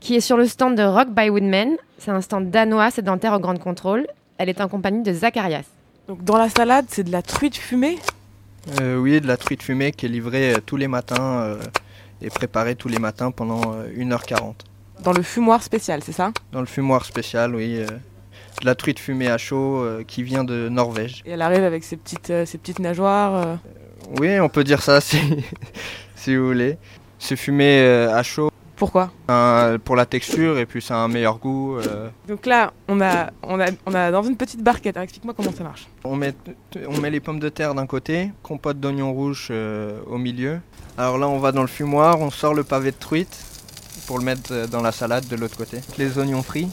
qui est sur le stand de Rock by Woodman. C'est un stand danois sédentaire au Grand Contrôle. Elle est en compagnie de Zacharias. Donc dans la salade, c'est de la truite fumée? Euh, oui, de la truite fumée qui est livrée euh, tous les matins euh, et préparée tous les matins pendant euh, 1h40. Dans le fumoir spécial, c'est ça Dans le fumoir spécial, oui. euh, de la truite fumée à chaud euh, qui vient de Norvège. Et elle arrive avec ses petites, euh, ses petites nageoires. Oui, on peut dire ça [LAUGHS] si, si vous voulez. C'est fumé à chaud Pourquoi pour la texture et puis ça a un meilleur goût. euh. Donc là, on a, on, a, on a dans une petite barquette. Alors, Explique-moi comment ça marche. On met, on met les pommes de terre d'un côté, compote d'oignons rouges euh, au milieu. Alors là, on va dans le fumoir, on sort le pavé de truite pour le mettre euh, dans la salade de l'autre côté. Les oignons frits.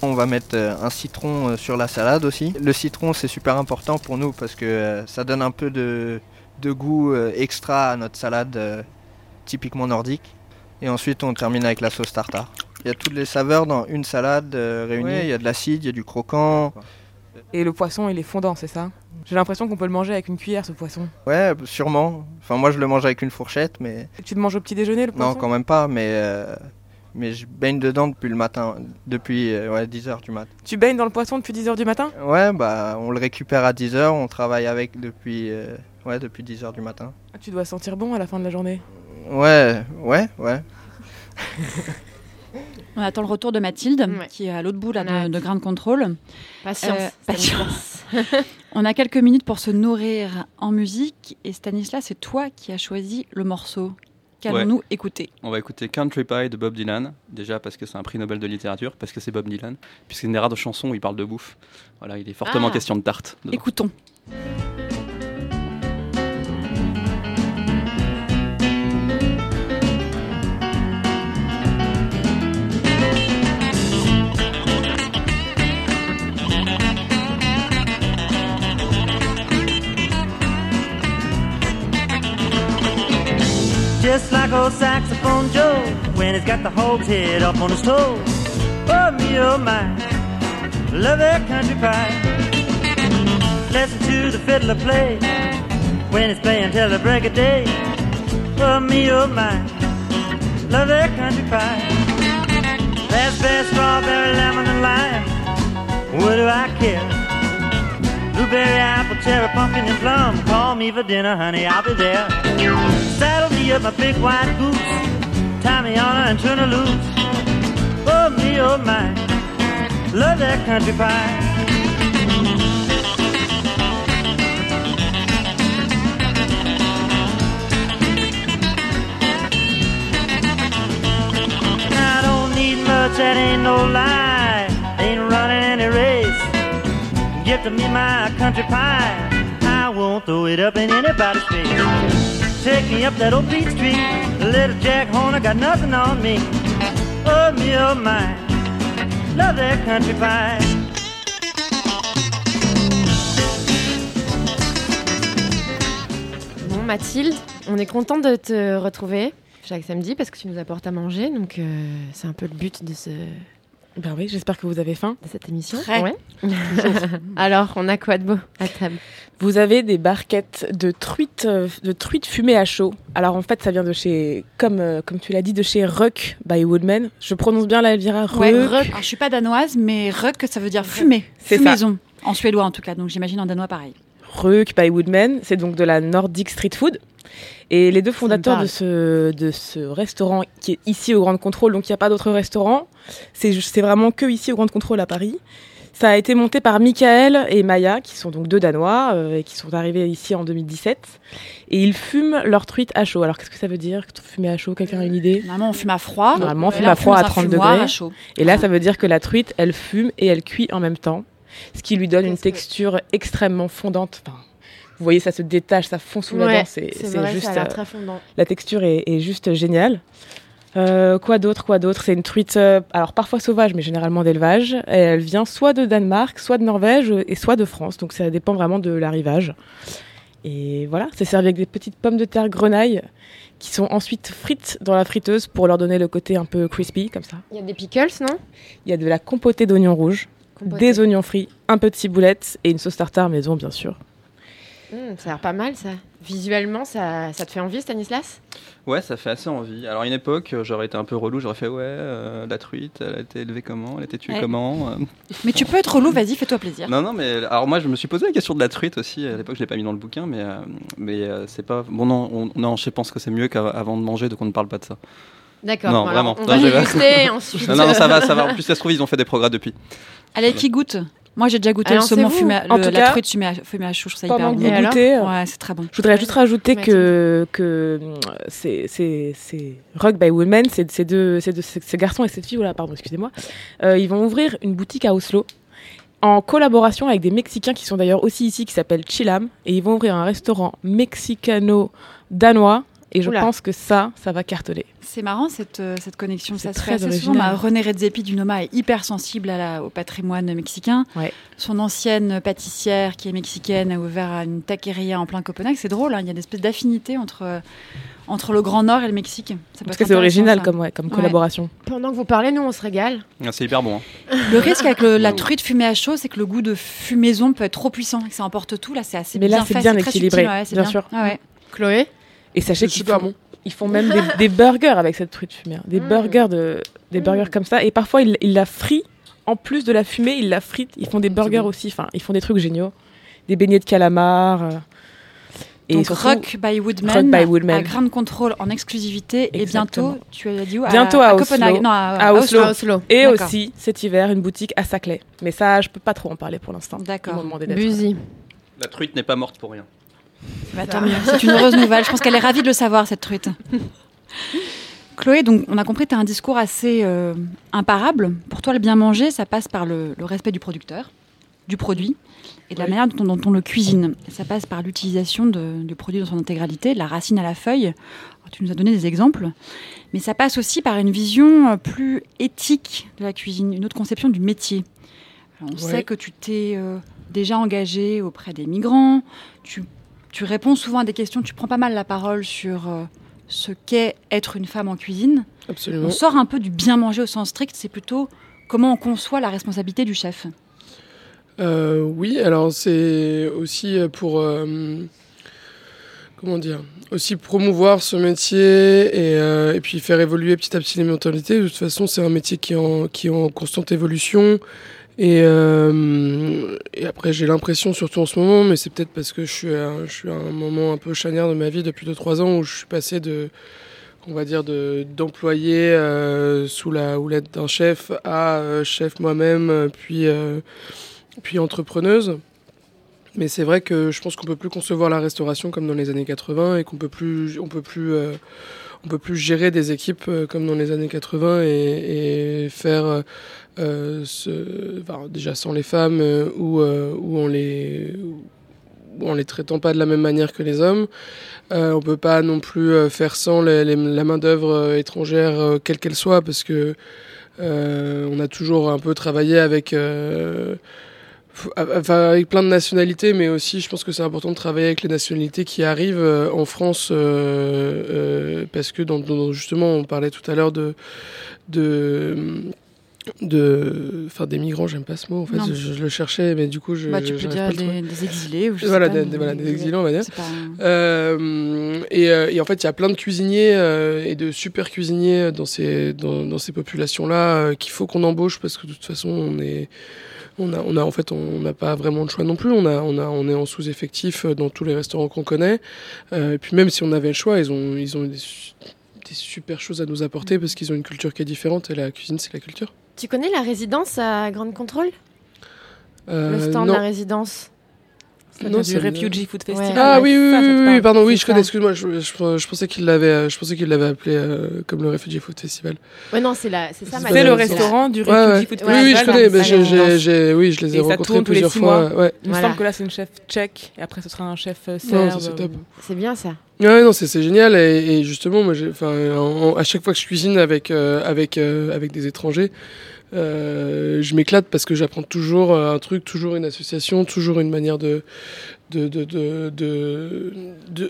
On va mettre euh, un citron euh, sur la salade aussi. Le citron, c'est super important pour nous parce que ça donne un peu de, de goût extra à notre salade typiquement nordique. Et ensuite, on termine avec la sauce tartare. Il y a toutes les saveurs dans une salade. Ouais. Il y a de l'acide, il y a du croquant. Et le poisson, il est fondant, c'est ça? J'ai l'impression qu'on peut le manger avec une cuillère, ce poisson. Ouais, sûrement. Enfin, moi, je le mange avec une fourchette, mais Et tu le manges au petit déjeuner, le poisson? non, quand même pas. Mais euh, mais je baigne dedans depuis le matin, depuis euh, ouais, 10h du matin. Tu baignes dans le poisson depuis 10h du matin? Ouais, bah, on le récupère à 10h, on travaille avec depuis euh, ouais, depuis 10h du matin. Ah, Tu dois sentir bon à la fin de la journée. Ouais, ouais, ouais. [LAUGHS] On attend le retour de Mathilde, Ouais. qui est à l'autre bout là, On a de, de Grain de Contrôle. Patience. Euh, Stanislas. On a quelques minutes pour se nourrir en musique. Et Stanislas, c'est toi qui as choisi le morceau. Qu'allons-nous écouter? On va écouter Country Pie de Bob Dylan, déjà parce que c'est un prix Nobel de littérature, parce que c'est Bob Dylan, puisque c'est une des rares de chansons où il parle de bouffe. Voilà, il est fortement Ah. question de tarte. dedans. Écoutons. Old saxophone Joe when he's got the hog's head up on his toes. Oh me, oh my, love that country pie. Listen to the fiddler play when he's playing till the break of day. Oh me, oh my, love that country pie. Raspberry, strawberry, lemon, and lime. What do I care? Blueberry, apple, cherry, pumpkin, and plum. Call me for dinner, honey, I'll be there. Saddle me up my big white goose. Tie me on and turn her loose. Oh me, oh my, love that country pie. I don't need much, that ain't no lie. Ain't running any race. Give to me my country pie. I won't throw it up in anybody's face. Take me up that old beach street. Little Jack Horner got nothing on me. Me, my. Love that country pie. Bon, Mathilde, on est content de te retrouver. chaque samedi parce que tu nous apportes à manger. Donc, euh, c'est un peu le but de, ce, Ben oui, j'espère que vous avez faim. de cette émission. Très. Ouais. [LAUGHS] Alors, on a quoi de beau à table? Vous avez des barquettes de truites, euh, de truites fumées à chaud. Alors en fait, ça vient de chez, comme, euh, comme tu l'as dit, de chez Ruck by Woodman. Je prononce bien la Elvira Ruck. Ouais, Ruk. Alors, je suis pas danoise, mais Ruk, ça veut dire. C'est ça. Fumaison. En suédois, en tout cas. Donc, j'imagine en danois, pareil. Ruck by Woodman, c'est donc de la Nordic Street Food. Et les deux fondateurs de ce, de ce restaurant qui est ici au Grand Contrôle, donc il n'y a pas d'autre restaurant, c'est vraiment que ici au Grand Contrôle à Paris. Ça a été monté par Michael et Maya, qui sont donc deux Danois euh, et qui sont arrivés ici en 2017. Et ils fument leur truite à chaud. Alors qu'est-ce que ça veut dire, fumer à chaud? Quelqu'un a une idée? Normalement, on fume à froid. Normalement, on fume là, à froid à un 30 fumoir degrés. à chaud. Et là, ça veut dire que la truite, elle fume et elle cuit en même temps, ce qui lui donne une texture extrêmement fondante. Enfin, vous voyez, ça se détache, ça fond sous la Ouais, dent. C'est juste. ça a euh, très fondant. la texture est, est juste géniale. Euh, quoi d'autre, quoi d'autre? C'est une truite, euh, alors parfois sauvage, mais généralement d'élevage. Elle vient soit de Danemark, soit de Norvège et soit de France. Donc ça dépend vraiment de l'arrivage. Et voilà, c'est servi avec des petites pommes de terre grenaille qui sont ensuite frites dans la friteuse pour leur donner le côté un peu crispy comme ça. Il y a des pickles, non? Il y a de la compotée d'oignons rouges, Compotée. des oignons frits, un peu de ciboulette et une sauce tartare maison bien sûr. Hum, Ça a l'air pas mal, ça. Visuellement, ça, ça te fait envie, Stanislas? Ouais, ça fait assez envie. Alors, à une époque, euh, j'aurais été un peu relou, j'aurais fait ouais, euh, la truite, elle a été élevée comment Elle a été tuée Ouais. comment Euh, [LAUGHS] Mais tu peux être relou, vas-y, fais-toi plaisir. Non, non, mais alors moi, je me suis posé la question de la truite aussi. À l'époque, je l'ai pas mis dans le bouquin, mais euh, mais euh, c'est pas bon. Non, on- non, je pense que c'est mieux qu'avant de manger, donc on ne parle pas de ça. D'accord. Non, bon, vraiment. On Non, va [LAUGHS] ensuite. Non, ça va, ça va. En plus, ça se trouve, ils ont fait des progrès depuis. Allez, qui goûte? Moi, j'ai déjà goûté Alors, le saumon c'est fumé, à- le- tout la cas, truite fumée à, fumée à chaud. Je trouve ça hyper bon. goûtez, euh, Ouais, c'est très bon. Je voudrais juste rajouter que, que euh, c'est, c'est, c'est Rock by Women, c'est ces deux, ces deux ces ces garçons et cette fille, voilà, pardon, excusez-moi, euh, ils vont ouvrir une boutique à Oslo en collaboration avec des Mexicains qui sont d'ailleurs aussi ici, qui s'appellent Chilam, et ils vont ouvrir un restaurant mexicano-danois, et je Oula. pense que ça, ça va cartonner. C'est marrant cette, euh, cette connexion. C'est Ça se très fait assez souvent. René Redzepi du Noma est hyper sensible à la- au patrimoine mexicain. Ouais. Son ancienne pâtissière, qui est mexicaine, a ouvert une taqueria en plein Copenhague. C'est drôle, hein, il y a une espèce d'affinité entre, entre le Grand Nord et le Mexique. Ça Parce que c'est original ça. comme, ouais, comme Ouais. collaboration. Pendant que vous parlez, nous, on se régale. Ah, C'est hyper bon. hein. Le risque avec le- la [LAUGHS] truite fumée à chaud, c'est que le goût de fumaison peut être trop puissant et que ça emporte tout. Là, c'est assez Mais là, bien c'est bien équilibré, subtil, ouais, c'est bien sûr. Ah ouais. Chloé? Et sachez C'est qu'ils font, bon. ils font même des, des burgers avec cette truite fumée. Des Mm. burgers de, des Mm. burgers comme ça. Et parfois, ils, ils la frient. En plus de la fumée, ils la fritent. Ils font des burgers bon. aussi. Enfin, ils font des trucs géniaux. Des beignets de calamar. euh. Et Donc surtout, Rock by Woodman, Rock by Woodman. à Grand Control en exclusivité et bientôt, tu as dit où? Bientôt à Oslo. Copenhague. Non, à, À Oslo. À Oslo. et aussi cet hiver, une boutique à Saclay. Mais ça, je peux pas trop en parler pour l'instant. D'accord. La truite n'est pas morte pour rien. Bah, tant mieux. C'est une heureuse nouvelle. Je pense qu'elle est ravie de le savoir, cette truite. [LAUGHS] Chloé, donc on a compris que tu as un discours assez euh, imparable. Pour toi, le bien manger, ça passe par le, le respect du producteur, du produit, et de la manière dont, dont on le cuisine. Ça passe par l'utilisation du produit dans son intégralité, de la racine à la feuille. Alors, tu nous as donné des exemples. Mais ça passe aussi par une vision euh, plus éthique de la cuisine, une autre conception du métier. Alors, on sait que tu t'es euh, déjà engagé auprès des migrants, tu tu réponds souvent à des questions, tu prends pas mal la parole sur euh, ce qu'est être une femme en cuisine. Absolument. On sort un peu du bien manger au sens strict, c'est plutôt comment on conçoit la responsabilité du chef. Euh, oui, alors c'est aussi pour euh, comment dire, aussi promouvoir ce métier et, euh, et puis faire évoluer petit à petit les mentalités. De toute façon, c'est un métier qui est en, qui est en constante évolution. Et, euh, et après, j'ai l'impression, surtout en ce moment, mais c'est peut-être parce que je suis, à, je suis un moment un peu charnière de ma vie depuis 2-3 ans où je suis passé de, on va dire, de, d'employé euh, sous la houlette d'un chef à euh, chef moi-même, euh, puis, puis entrepreneuse. Mais c'est vrai que je pense qu'on peut plus concevoir la restauration comme dans les années 80 et qu'on peut plus, on peut plus, on peut plus gérer des équipes euh, comme dans les années 80 et, et faire euh, euh, ce, enfin, déjà sans les femmes ou, ou en les en les traitant pas de la même manière que les hommes. Euh, on peut pas non plus faire sans les- les- la main d'œuvre étrangère quelle qu'elle soit parce que euh, on a toujours un peu travaillé avec Enfin, avec plein de nationalités, mais aussi, je pense que c'est important de travailler avec les nationalités qui arrivent euh, en France, euh, euh, parce que dans, dans- justement, on parlait tout à l'heure de, de, de, enfin, des migrants. J'aime pas ce mot. En fait, je, je le cherchais, mais du coup, je. Bah, tu peux dire des, des exilés ou je sais Voilà, pas, des, des- voilà, des exilés, on va dire. Pas Euh, et, et en fait, il y a plein de cuisiniers euh, et de super cuisiniers dans ces, dans, dans ces populations-là euh, qu'il faut qu'on embauche parce que de toute façon, on est. On a, on a en fait, on n'a pas vraiment de choix non plus. On a, on a, on est en sous-effectif euh, dans tous les restaurants qu'on connaît. Euh, et puis même si on avait le choix, ils ont, ils ont des, su- des super choses à nous apporter parce qu'ils ont une culture qui est différente et la cuisine, c'est la culture. Tu connais la résidence à Grande Contrôle? Euh, Le stand non. de la résidence Non, du ça me- Refugee Food Ouais. Festival. Ah oui, oui, Ça, oui, oui, pardon, oui, je connais, excuse-moi, je, je- je pensais qu'il l'avait, euh, je pensais qu'il l'avait appelé euh, comme le Refugee Food Festival. Ouais, non, c'est la- c'est ça ma C'est le restaurant du. Refugee Food Oui, Festival. oui, je connais, mais j'ai, oui, je les ai rencontrés plusieurs fois. Il me Voilà. semble que là, c'est une chef tchèque, et après, ce sera un chef euh, Non, serbe. ça, c'est top. C'est bien ça. Ouais, non, c'est, génial. Et, justement, à chaque fois que je cuisine avec euh, euh, des étrangers, euh, je m'éclate parce que j'apprends toujours un truc, toujours une association, toujours une manière de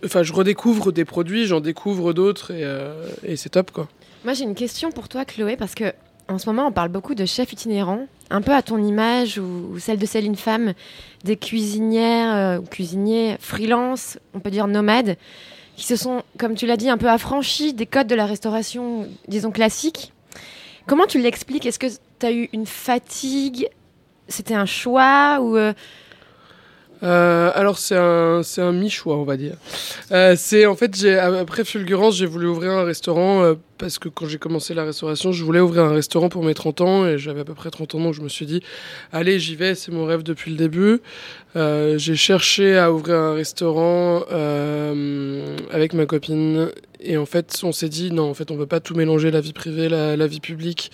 enfin, je redécouvre des produits, j'en découvre d'autres et, c'est top quoi. Moi, j'ai une question pour toi, Chloé, parce que en ce moment, on parle beaucoup de chefs itinérants, un peu à ton image ou, celle de Céline Femme, des cuisinières ou cuisiniers freelance, on peut dire nomades, qui se sont, comme tu l'as dit, un peu affranchis des codes de la restauration, disons classique. Comment tu l'expliques? Est-ce que tu as eu une fatigue? C'était un choix ou euh, alors c'est un c'est un mi-choix on va dire. Euh, c'est en fait j'ai après Fulgurance j'ai voulu ouvrir un restaurant euh, parce que quand j'ai commencé la restauration je voulais ouvrir un restaurant pour mes 30 ans et j'avais à peu près 30 ans donc je me suis dit allez j'y vais c'est mon rêve depuis le début. Euh, j'ai cherché à ouvrir un restaurant euh, avec ma copine et en fait on s'est dit non en fait on veut pas tout mélanger la vie privée la vie publique.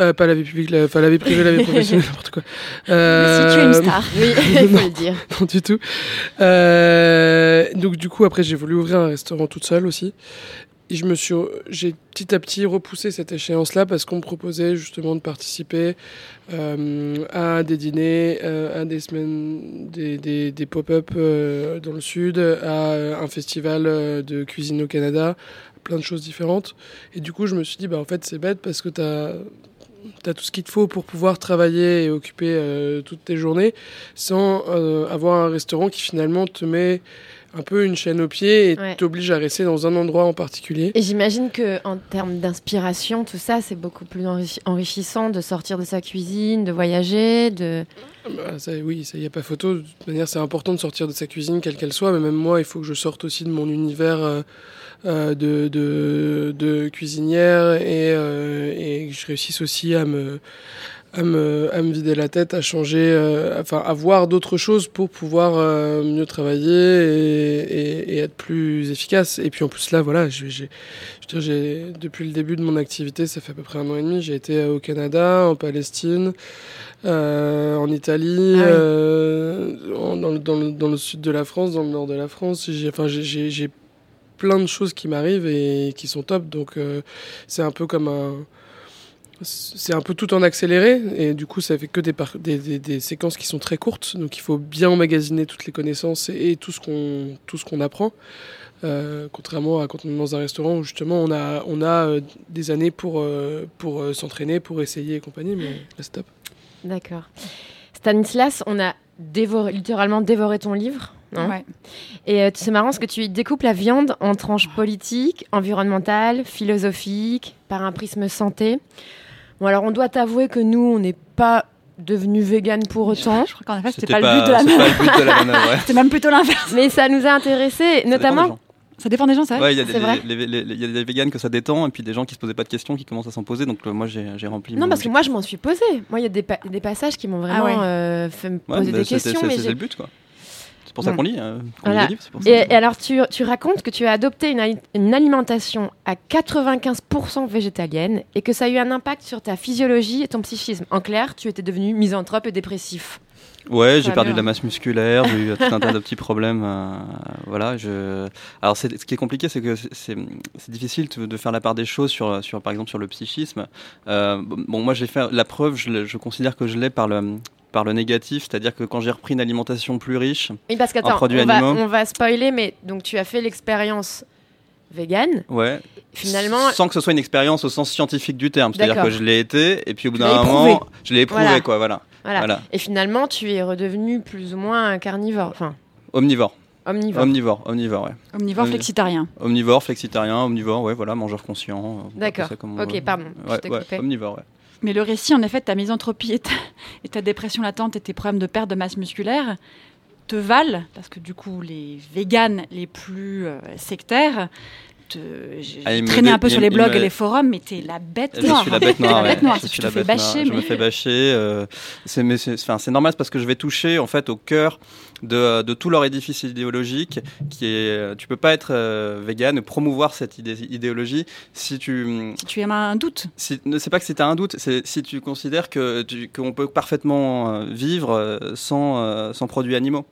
Euh, pas la vie publique, la, enfin la vie privée, la vie [LAUGHS] professionnelle, n'importe quoi. si tu es une Euh, star [LAUGHS] Oui, il faut non. le dire. [LAUGHS] non du tout. Euh, donc du coup après j'ai voulu ouvrir un restaurant toute seule aussi. Et je me suis, j'ai petit à petit repoussé cette échéance-là parce qu'on me proposait justement de participer euh, à des dîners, euh, à des semaines, des, des, des pop-up euh, dans le sud, à un festival euh, de cuisine au Canada, plein de choses différentes. Et du coup je me suis dit bah en fait c'est bête parce que t'as T'as tout ce qu'il te faut pour pouvoir travailler et occuper euh, toutes tes journées sans euh, avoir un restaurant qui finalement te met un peu une chaîne au pied et Ouais. t'oblige à rester dans un endroit en particulier. Et j'imagine que en termes d'inspiration, tout ça, c'est beaucoup plus enrichi- enrichissant de sortir de sa cuisine, de voyager, de. Bah, ça, oui, ça y a pas photo. De toute manière, c'est important de sortir de sa cuisine, quelle qu'elle soit. Mais même moi, il faut que je sorte aussi de mon univers euh, de, de, de cuisinière et, euh, et que je réussisse aussi à me, à me, à me vider la tête, à changer, euh, enfin, à voir d'autres choses pour pouvoir euh, mieux travailler et, et- et être plus efficace. Et puis en plus, là, voilà, j'ai, depuis le début de mon activité, ça fait à peu près un an et demi, j'ai été au Canada, en Palestine. Euh, en Italie, Ah oui. euh, en- dans, le, dans, le, dans le sud de la France, dans le nord de la France. J'ai, enfin, j'ai plein de choses qui m'arrivent et qui sont top. Donc euh, c'est un peu comme un... C'est un peu tout en accéléré et du coup ça fait que des, séquences qui sont très courtes. Donc il faut bien emmagasiner toutes les connaissances et, tout ce qu'on tout apprend. Euh, contrairement à quand on est dans un restaurant où justement on a, on a euh, des années pour, pour s'entraîner, pour essayer et compagnie, mais là c'est top. D'accord. Stanislas, on a littéralement dévoré ton livre. Non Ouais. Et euh, c'est marrant parce que tu découpes la viande en tranches politiques, environnementales, philosophiques, par un prisme santé. Bon, alors on doit t'avouer que nous, on n'est pas devenus véganes pour autant. Je crois qu'en effet, c'était pas, le but de la c'est pas manœuvre. le but de la manœuvre, ouais. C'était même plutôt l'inverse. Mais ça nous a intéressés, Ça notamment. Ça dépend des gens, ça. Ouais, il y a des- C'est vrai les- les- les- il y a des véganes que ça détend et puis des gens qui se posaient pas de questions qui commencent à s'en poser. Donc euh, moi j'ai rempli. Non, mon parce que moi, je m'en suis posé. Moi, il y a des, pa- des passages qui m'ont vraiment Ah ouais. euh, fait me Ouais, poser bah, des questions. c'est- mais C'est j'ai- le but quoi. C'est pour ça Bon. qu'on lit. euh, qu'on Voilà. lit des livres, c'est pour ça. Et, et alors, tu, tu racontes que tu as adopté une, ali- une alimentation à 95% végétalienne et que ça a eu un impact sur ta physiologie et ton psychisme. En clair, tu étais devenu misanthrope et dépressif. Ouais, j'ai perdu de la hein. masse musculaire, j'ai eu [LAUGHS] tout un tas de petits problèmes. euh, voilà, je... Alors, ce qui est compliqué, c'est que c'est- difficile de faire la part des choses sur, sur par exemple, sur le psychisme. Euh, bon, moi, j'ai fait la preuve, je considère que je l'ai par le par le négatif, c'est-à-dire que quand j'ai repris une alimentation plus riche Oui, parce en qu'attends, produits on va, animaux, on va spoiler, mais donc tu as fait l'expérience végane. ouais, Finalement, sans que ce soit une expérience au sens scientifique du terme, c'est-à-dire que je l'ai été et puis au bout d'un moment, je l'ai éprouvé, Voilà. quoi, voilà. voilà. Voilà. Et finalement, tu es redevenu plus ou moins un carnivore, enfin Omnivore. omnivore. Omnivore, omnivore, ouais. Omnivore Oui. flexitarien. Omnivore, flexitarien, omnivore, ouais, voilà, mangeur conscient. D'accord. Ok, veut. pardon, je Ouais, coupé. omnivore, ouais. Mais le récit, en effet, ta misanthropie et ta, et ta dépression latente et tes problèmes de perte de masse musculaire te valent, parce que du coup, les véganes les plus euh, sectaires, te, j'ai Ah, traîné un peu sur les blogs et les forums, mais t'es la bête Je noire. suis la bête [LAUGHS] noire. la bête noire. Je suis te la fais bête bâcher, noire. Je me fais bâcher. euh, c'est normal c'est parce que je vais toucher en fait au cœur de, de tout leur édifice idéologique. Qui est, tu peux pas être euh, vegan et promouvoir cette idée, idéologie si tu Si tu as un doute. si, ne c'est pas que si tu as un doute, c'est si tu considères que qu'on peut parfaitement euh, vivre euh, sans, euh, sans produits animaux.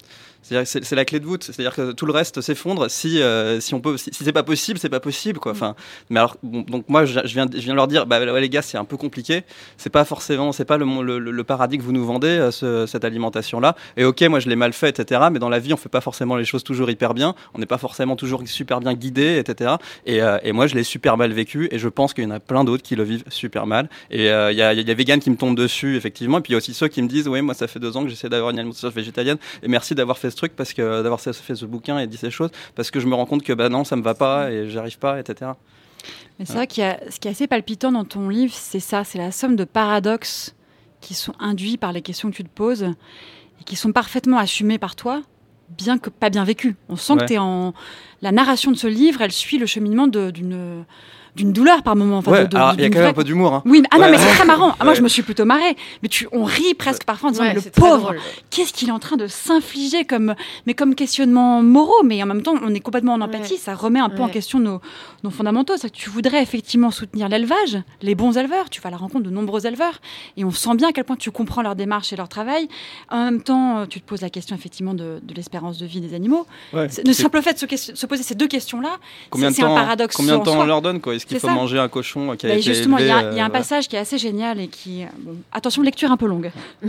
C'est c'est la clé de voûte. C'est-à-dire que tout le reste s'effondre si euh, si on peut si, si c'est pas possible, c'est pas possible quoi. Enfin, mais alors bon, donc moi je, je viens je viens leur dire bah ouais, les gars c'est un peu compliqué. C'est pas forcément c'est pas le, le, paradis que vous nous vendez euh, ce- cette alimentation là. Et ok moi je l'ai mal fait etc. Mais dans la vie on fait pas forcément les choses toujours hyper bien. On n'est pas forcément toujours super bien guidé etc. Et, euh, et moi je l'ai super mal vécu et je pense qu'il y en a plein d'autres qui le vivent super mal. Et euh, il y a il y a des vegans qui me tombent dessus effectivement. Et puis il y a aussi ceux qui me disent oui moi ça fait deux ans que j'essaie d'avoir une alimentation végétalienne et merci d'avoir fait ce truc parce que d'avoir fait ce bouquin et dit ces choses parce que je me rends compte que bah non ça me va pas et j'arrive pas etc. Mais c'est vrai qu'il y a, ce qui est assez palpitant dans ton livre, c'est ça, c'est la somme de paradoxes qui sont induits par les questions que tu te poses et qui sont parfaitement assumés par toi, bien que pas bien vécus. On sent Ouais. que tu es en... La narration de ce livre, elle suit le cheminement d'une d'une douleur par moment. enfin, ouais, de- de- alors il y a quand même vraie- un peu d'humour. Hein. Oui, mais, ah non, Ouais. mais c'est très marrant. Ah, Moi, je me suis plutôt marrée. Mais tu, on rit presque parfois en disant, Ouais, mais le pauvre, qu'est-ce qu'il est en train de s'infliger comme, mais comme questionnement moraux. Mais en même temps, on est complètement en empathie. Ouais. Ça remet un peu en question nos, nos fondamentaux. C'est que tu voudrais effectivement soutenir l'élevage, les bons éleveurs. Tu vas à la rencontre de nombreux éleveurs. Et on sent bien à quel point tu comprends leur démarche et leur travail. En même temps, tu te poses la question effectivement de, de l'espérance de vie des animaux. Le simple fait de se, se poser ces deux questions-là, c'est un paradoxe combien de temps on leur donne quoi? Qu'il C'est faut ça. manger un cochon qui a bah, été justement, il y, a- y un euh, passage qui est assez génial et qui, euh, bon, attention, lecture un peu longue, [LAUGHS]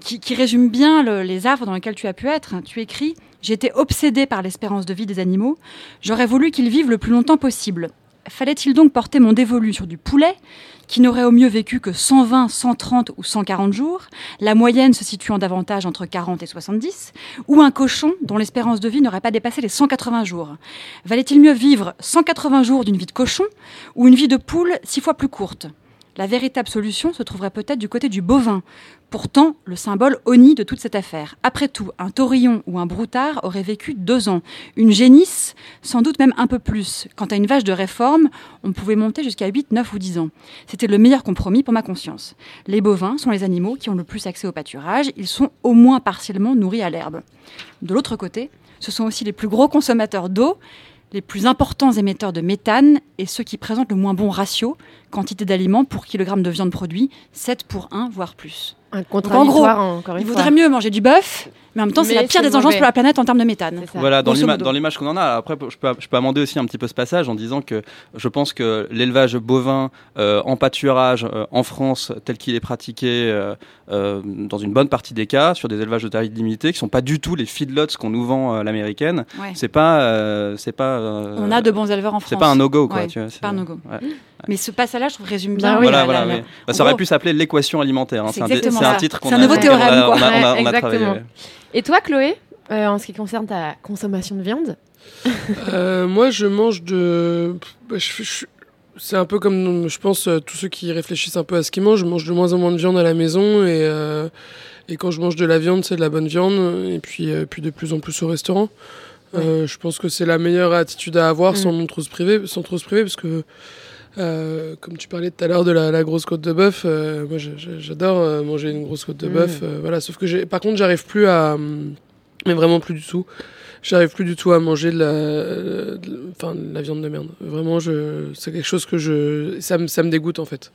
qui, qui résume bien le- les affres dans lesquelles tu as pu être. Tu écris été obsédé par l'espérance de vie des animaux. J'aurais voulu qu'ils vivent le plus longtemps possible. Fallait-il donc porter mon dévolu sur du poulet, qui n'aurait au mieux vécu que 120, 130 ou 140 jours, la moyenne se situant davantage entre 40 et 70, ou un cochon dont l'espérance de vie n'aurait pas dépassé les 180 jours. Valait-il mieux vivre 180 jours d'une vie de cochon ou une vie de poule six fois plus courte? La véritable solution se trouverait peut-être du côté du bovin, pourtant le symbole honni de toute cette affaire. Après tout, un taurillon ou un broutard aurait vécu deux ans, une génisse sans doute même un peu plus. Quant à une vache de réforme, on pouvait monter jusqu'à 8, 9 ou 10 ans. C'était le meilleur compromis pour ma conscience. Les bovins sont les animaux qui ont le plus accès au pâturage, ils sont au moins partiellement nourris à l'herbe. De l'autre côté, ce sont aussi les plus gros consommateurs d'eau, les plus importants émetteurs de méthane et ceux qui présentent le moins bon ratio, quantité d'aliments pour kilogramme de viande produit, 7 pour 1, voire plus. Un en gros, contradictoire, encore une il fois. vaudrait mieux manger du bœuf, mais en même temps, c'est la pire des engences pour la planète en termes de méthane. Voilà, dans l'image qu'on en a. Après, je peux, je peux amender aussi un petit peu ce passage en disant que je pense que l'élevage bovin euh, en pâturage euh, en France, tel qu'il est pratiqué euh, euh, dans une bonne partie des cas, sur des élevages de taille limitée, qui sont pas du tout les feedlots qu'on nous vend à l'américaine, Ouais. c'est pas, euh, c'est pas. euh, On a de bons éleveurs en France. C'est pas un no-go, quoi. Ouais, tu vois, c'est pas un no-go. ouais. Mais ce passage-là, je trouve, résume bien. Bah oui, voilà, là, voilà, là, oui. là. Bah, ça aurait gros, pu s'appeler l'équation alimentaire. hein. C'est C'est un, titre qu'on C'est a, un nouveau théorème, on a- quoi. on a- on a Ouais, travaillé, exactement. Et toi, Chloé, euh, en ce qui concerne ta consommation de viande [LAUGHS] Euh, moi, je mange de. bah, je- je- C'est un peu comme, je pense, euh, tous ceux qui réfléchissent un peu à ce qu'ils mangent. Je mange de moins en moins de viande à la maison et, euh, et quand je mange de la viande, c'est de la bonne viande. Et puis, euh, puis de plus en plus au restaurant. Euh, je pense que c'est la meilleure attitude à avoir sans Mm. trop se priver, sans trop se priver, parce que euh, comme tu parlais tout à l'heure de la, la grosse côte de bœuf, euh, moi j'adore euh, manger une grosse côte de Mm. bœuf. euh, voilà, sauf que par contre, j'arrive plus à, hum, mais vraiment plus du tout. J'arrive plus du tout à manger de la, de- enfin, de la viande de merde. Vraiment, je, c'est quelque chose que je, ça me, ça me dégoûte en fait.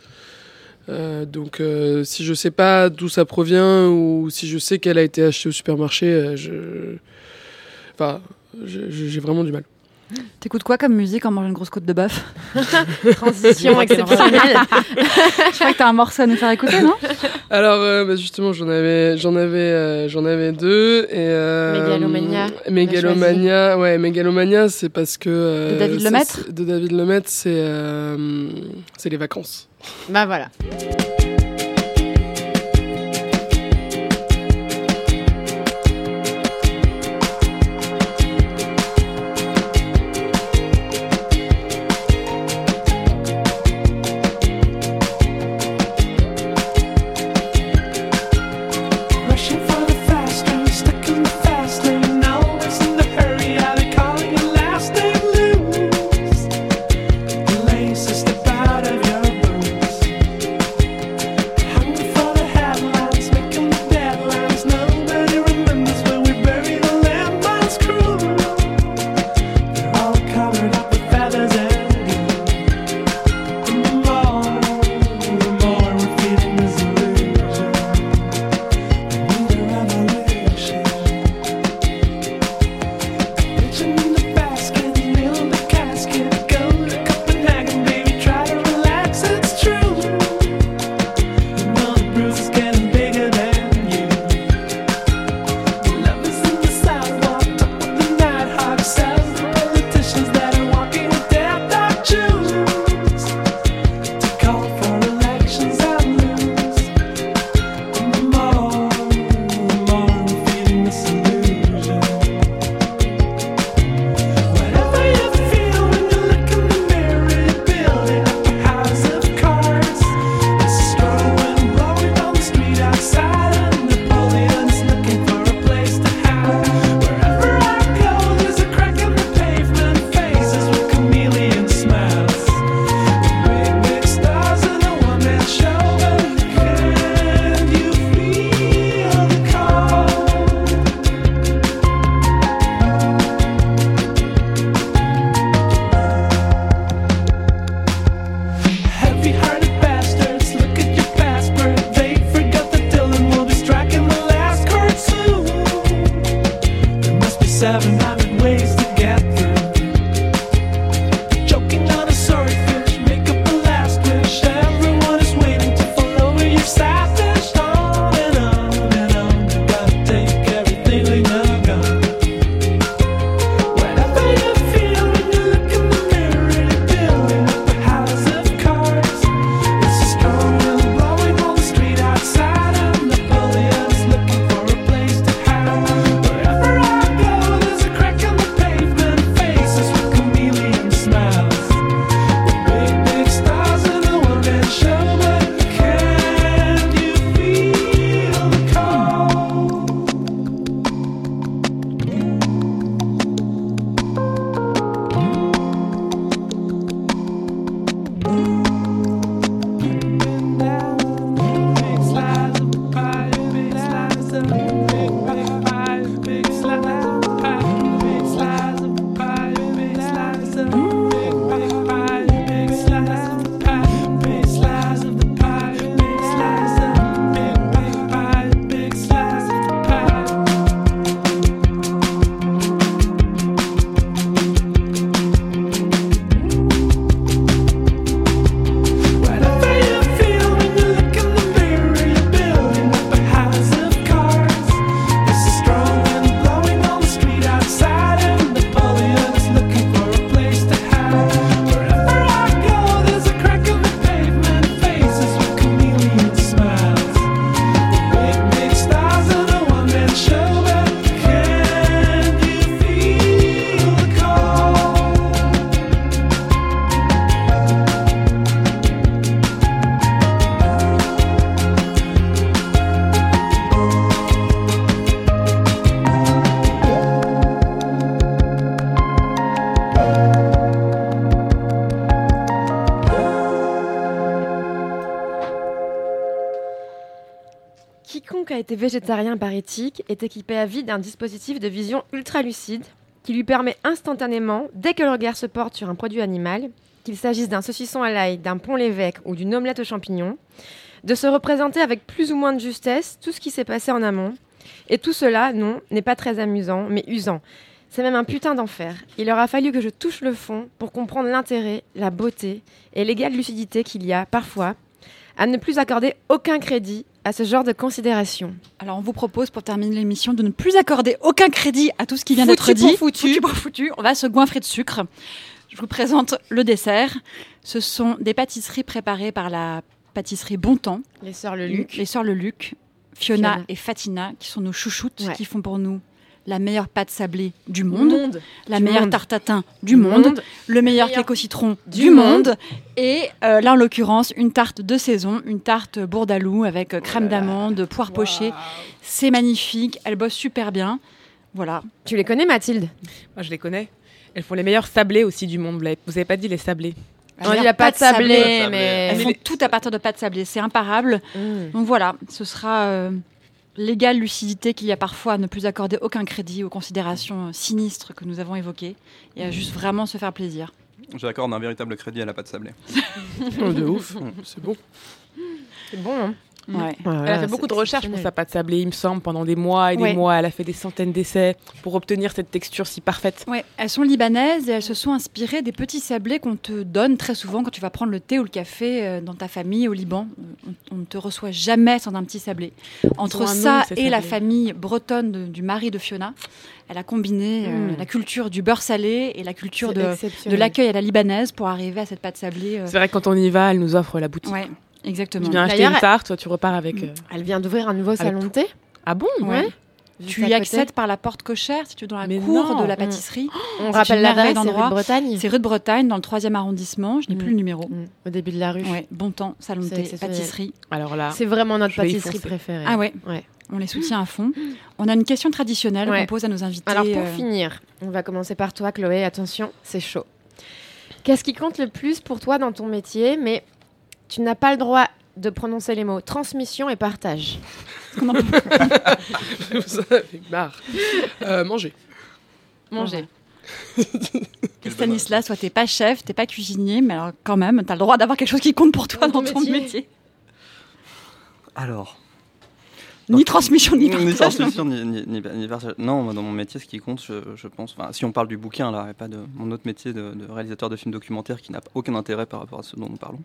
Donc, si je sais pas d'où ça provient ou si je sais qu'elle a été achetée au supermarché, je, enfin, j'ai vraiment du mal. T'écoutes quoi comme musique en mangeant une grosse côte de bœuf [LAUGHS] Transition exceptionnelle. je crois que t'as un morceau à nous faire écouter, non Alors euh, bah, justement, j'en avais, j'en avais, euh, j'en avais deux. Et, euh, Mégalomania. Mégalomania, ouais, Mégalomania, c'est parce que euh, de David Lemaitre. De David Lemaitre, c'est c'est les vacances. Bah voilà. végétarien par éthique, est équipé à vie d'un dispositif de vision ultra lucide qui lui permet instantanément, dès que le regard se porte sur un produit animal, qu'il s'agisse d'un saucisson à l'ail, d'un pont l'évêque ou d'une omelette aux champignons, de se représenter avec plus ou moins de justesse tout ce qui s'est passé en amont. Et tout cela, non, n'est pas très amusant, mais usant. C'est même un putain d'enfer. Il aura fallu que je touche le fond pour comprendre l'intérêt, la beauté et l'égale lucidité qu'il y a, parfois, à ne plus accorder aucun crédit à ce genre de considération. Alors on vous propose pour terminer l'émission de ne plus accorder aucun crédit à tout ce qui vient Foutu d'être pour dit. foutu. pour foutu. On va se goinfrer de sucre. Je vous présente le dessert. Ce sont des pâtisseries préparées par la pâtisserie Bontemps. Les sœurs Le Luc. Les sœurs Le Luc, Fiona, Fiona. et Fatina, qui sont nos chouchoutes, Ouais. qui font pour nous la meilleure pâte sablée du monde, Monde. la Du meilleure monde. tarte tatin du Du monde, monde. le meilleur meilleur cake au citron du du, monde, monde. et euh, là en l'occurrence une tarte de saison, une tarte bourdalou avec euh, crème d'amande, poire pochée. C'est magnifique, elle bosse super bien. Voilà. Tu les connais, Mathilde? Moi, je les connais. Elles font les meilleurs sablés aussi du monde. Vous l'avez- Vous avez pas dit les sablés? On dit la pâte sablée, mais... Elles font tout à partir de pâte sablée, c'est imparable. Mm. Donc voilà, ce sera euh, l'égale lucidité qu'il y a parfois à ne plus accorder aucun crédit aux considérations euh, sinistres que nous avons évoquées et à juste vraiment se faire plaisir. J'accorde un véritable crédit à la pâte sablée. [LAUGHS] Oh, de ouf, c'est bon. C'est bon, hein Ouais. Elle a fait beaucoup de recherches pour sa pâte sablée, il me semble, pendant des mois et des Ouais. mois. Elle a fait des centaines d'essais pour obtenir cette texture si parfaite. Ouais, elles sont libanaises et elles se sont inspirées des petits sablés qu'on te donne très souvent quand tu vas prendre le thé ou le café euh, dans ta famille au Liban. On, on ne te reçoit jamais sans un petit sablé. Entre nom, ça et la famille bretonne de- du mari de Fiona, elle a combiné euh, Mm. la culture du beurre salé et la culture de, l'accueil à la libanaise pour arriver à cette pâte sablée. euh, C'est vrai que quand on y va, elle nous offre la boutique. Ouais, exactement. Tu viens acheter une tarte, toi tu repars avec. euh, Elle vient d'ouvrir un nouveau salon de thé. Ah bon Ouais. Tu y accèdes par la porte cochère si tu es dans la Mais cour non. de la pâtisserie. On C'est rappelle l'adresse, c'est rue de. Bretagne. C'est rue de Bretagne, dans le troisième arrondissement. Je n'ai Mm. plus le numéro. Mm. Au début de la rue. Ouais, bon temps, salon de C'est thé, pâtisserie. Alors là, C'est vraiment notre pâtisserie préférée. Ah ouais, Ouais. on les soutient à fond. On a une question traditionnelle Ouais. qu'on pose à nos invités. Alors pour euh, finir, on va commencer par toi, Chloé. Attention, c'est chaud. Qu'est-ce qui compte le plus pour toi dans ton métier, mais tu n'as pas le droit de prononcer les mots transmission et partage qu'on en peut- Vous avez marre. Euh, manger. Manger. Stanislas, toi, t'es pas chef, t'es pas cuisinier, mais alors quand même, t'as le droit d'avoir quelque chose qui compte pour toi Dans dans ton ton métier. métier. Alors. Ni transmission, ni Ni partage. transmission, ni, ni- ni- ni partage. Non, moi, dans mon métier, ce qui compte, je, je pense, enfin, si on parle du bouquin, là, et pas de mon autre métier de, de réalisateur de films documentaires qui n'a aucun intérêt par rapport à ce dont nous parlons.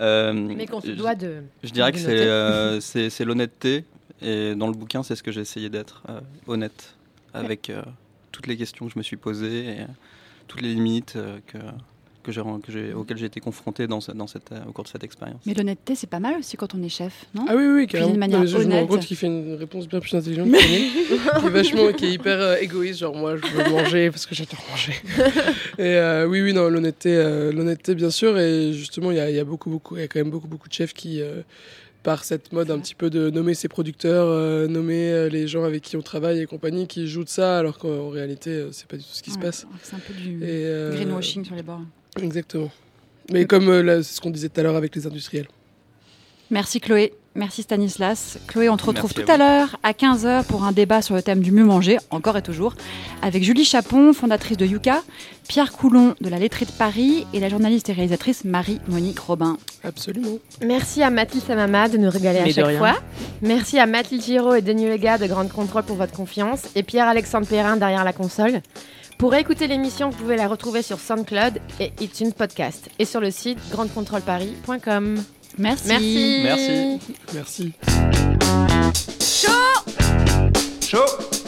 euh, Mais qu'on se doit de. Je dirais que c'est euh, c'est l'honnêteté. Et dans le bouquin, c'est ce que j'ai essayé d'être, euh, honnête, avec euh, toutes les questions que je me suis posées et euh, toutes les limites euh, que, que j'ai, que j'ai- été confronté dans, ce- dans cette, euh, au cours de cette expérience. Mais l'honnêteté, c'est pas mal aussi quand on est chef, non? Ah oui, oui, carrément. de manière Non, je, je me rends compte qu'il fait une réponse bien plus intelligente que qui [LAUGHS] est vachement, qui est hyper euh, égoïste. Genre moi, je veux manger parce que j'adore manger. [LAUGHS] et euh, oui, oui, non, l'honnêteté, euh, l'honnêteté, bien sûr. Et justement, il y a, il y a beaucoup, beaucoup, il y a quand même beaucoup, beaucoup de chefs qui, euh, par cette mode un petit peu de nommer ses producteurs, euh, nommer euh, les gens avec qui on travaille et compagnie, qui jouent de ça, alors qu'en réalité, euh, c'est pas du tout ce qui se passe. C'est un peu du Et, euh, greenwashing sur les bords. Exactement. Mais comme euh, là, c'est ce qu'on disait tout à l'heure avec les industriels. Merci Chloé, merci Stanislas. Chloé, on te retrouve Merci tout à l'heure à 15h pour un débat sur le thème du mieux manger, encore et toujours, avec Julie Chapon, fondatrice de Yuka, Pierre Coulon de la Lettrée de Paris et la journaliste et réalisatrice Marie-Monique Robin. Absolument. Merci à Mathilde Samama de nous régaler à Mais chaque fois. Merci à Mathilde Giraud et Denis Lega de Grande Contrôle pour votre confiance et Pierre-Alexandre Perrin derrière la console. Pour écouter l'émission, vous pouvez la retrouver sur SoundCloud et iTunes Podcast et sur le site grandecontrôleparis.com. Merci. Merci. Merci. Merci. Chaud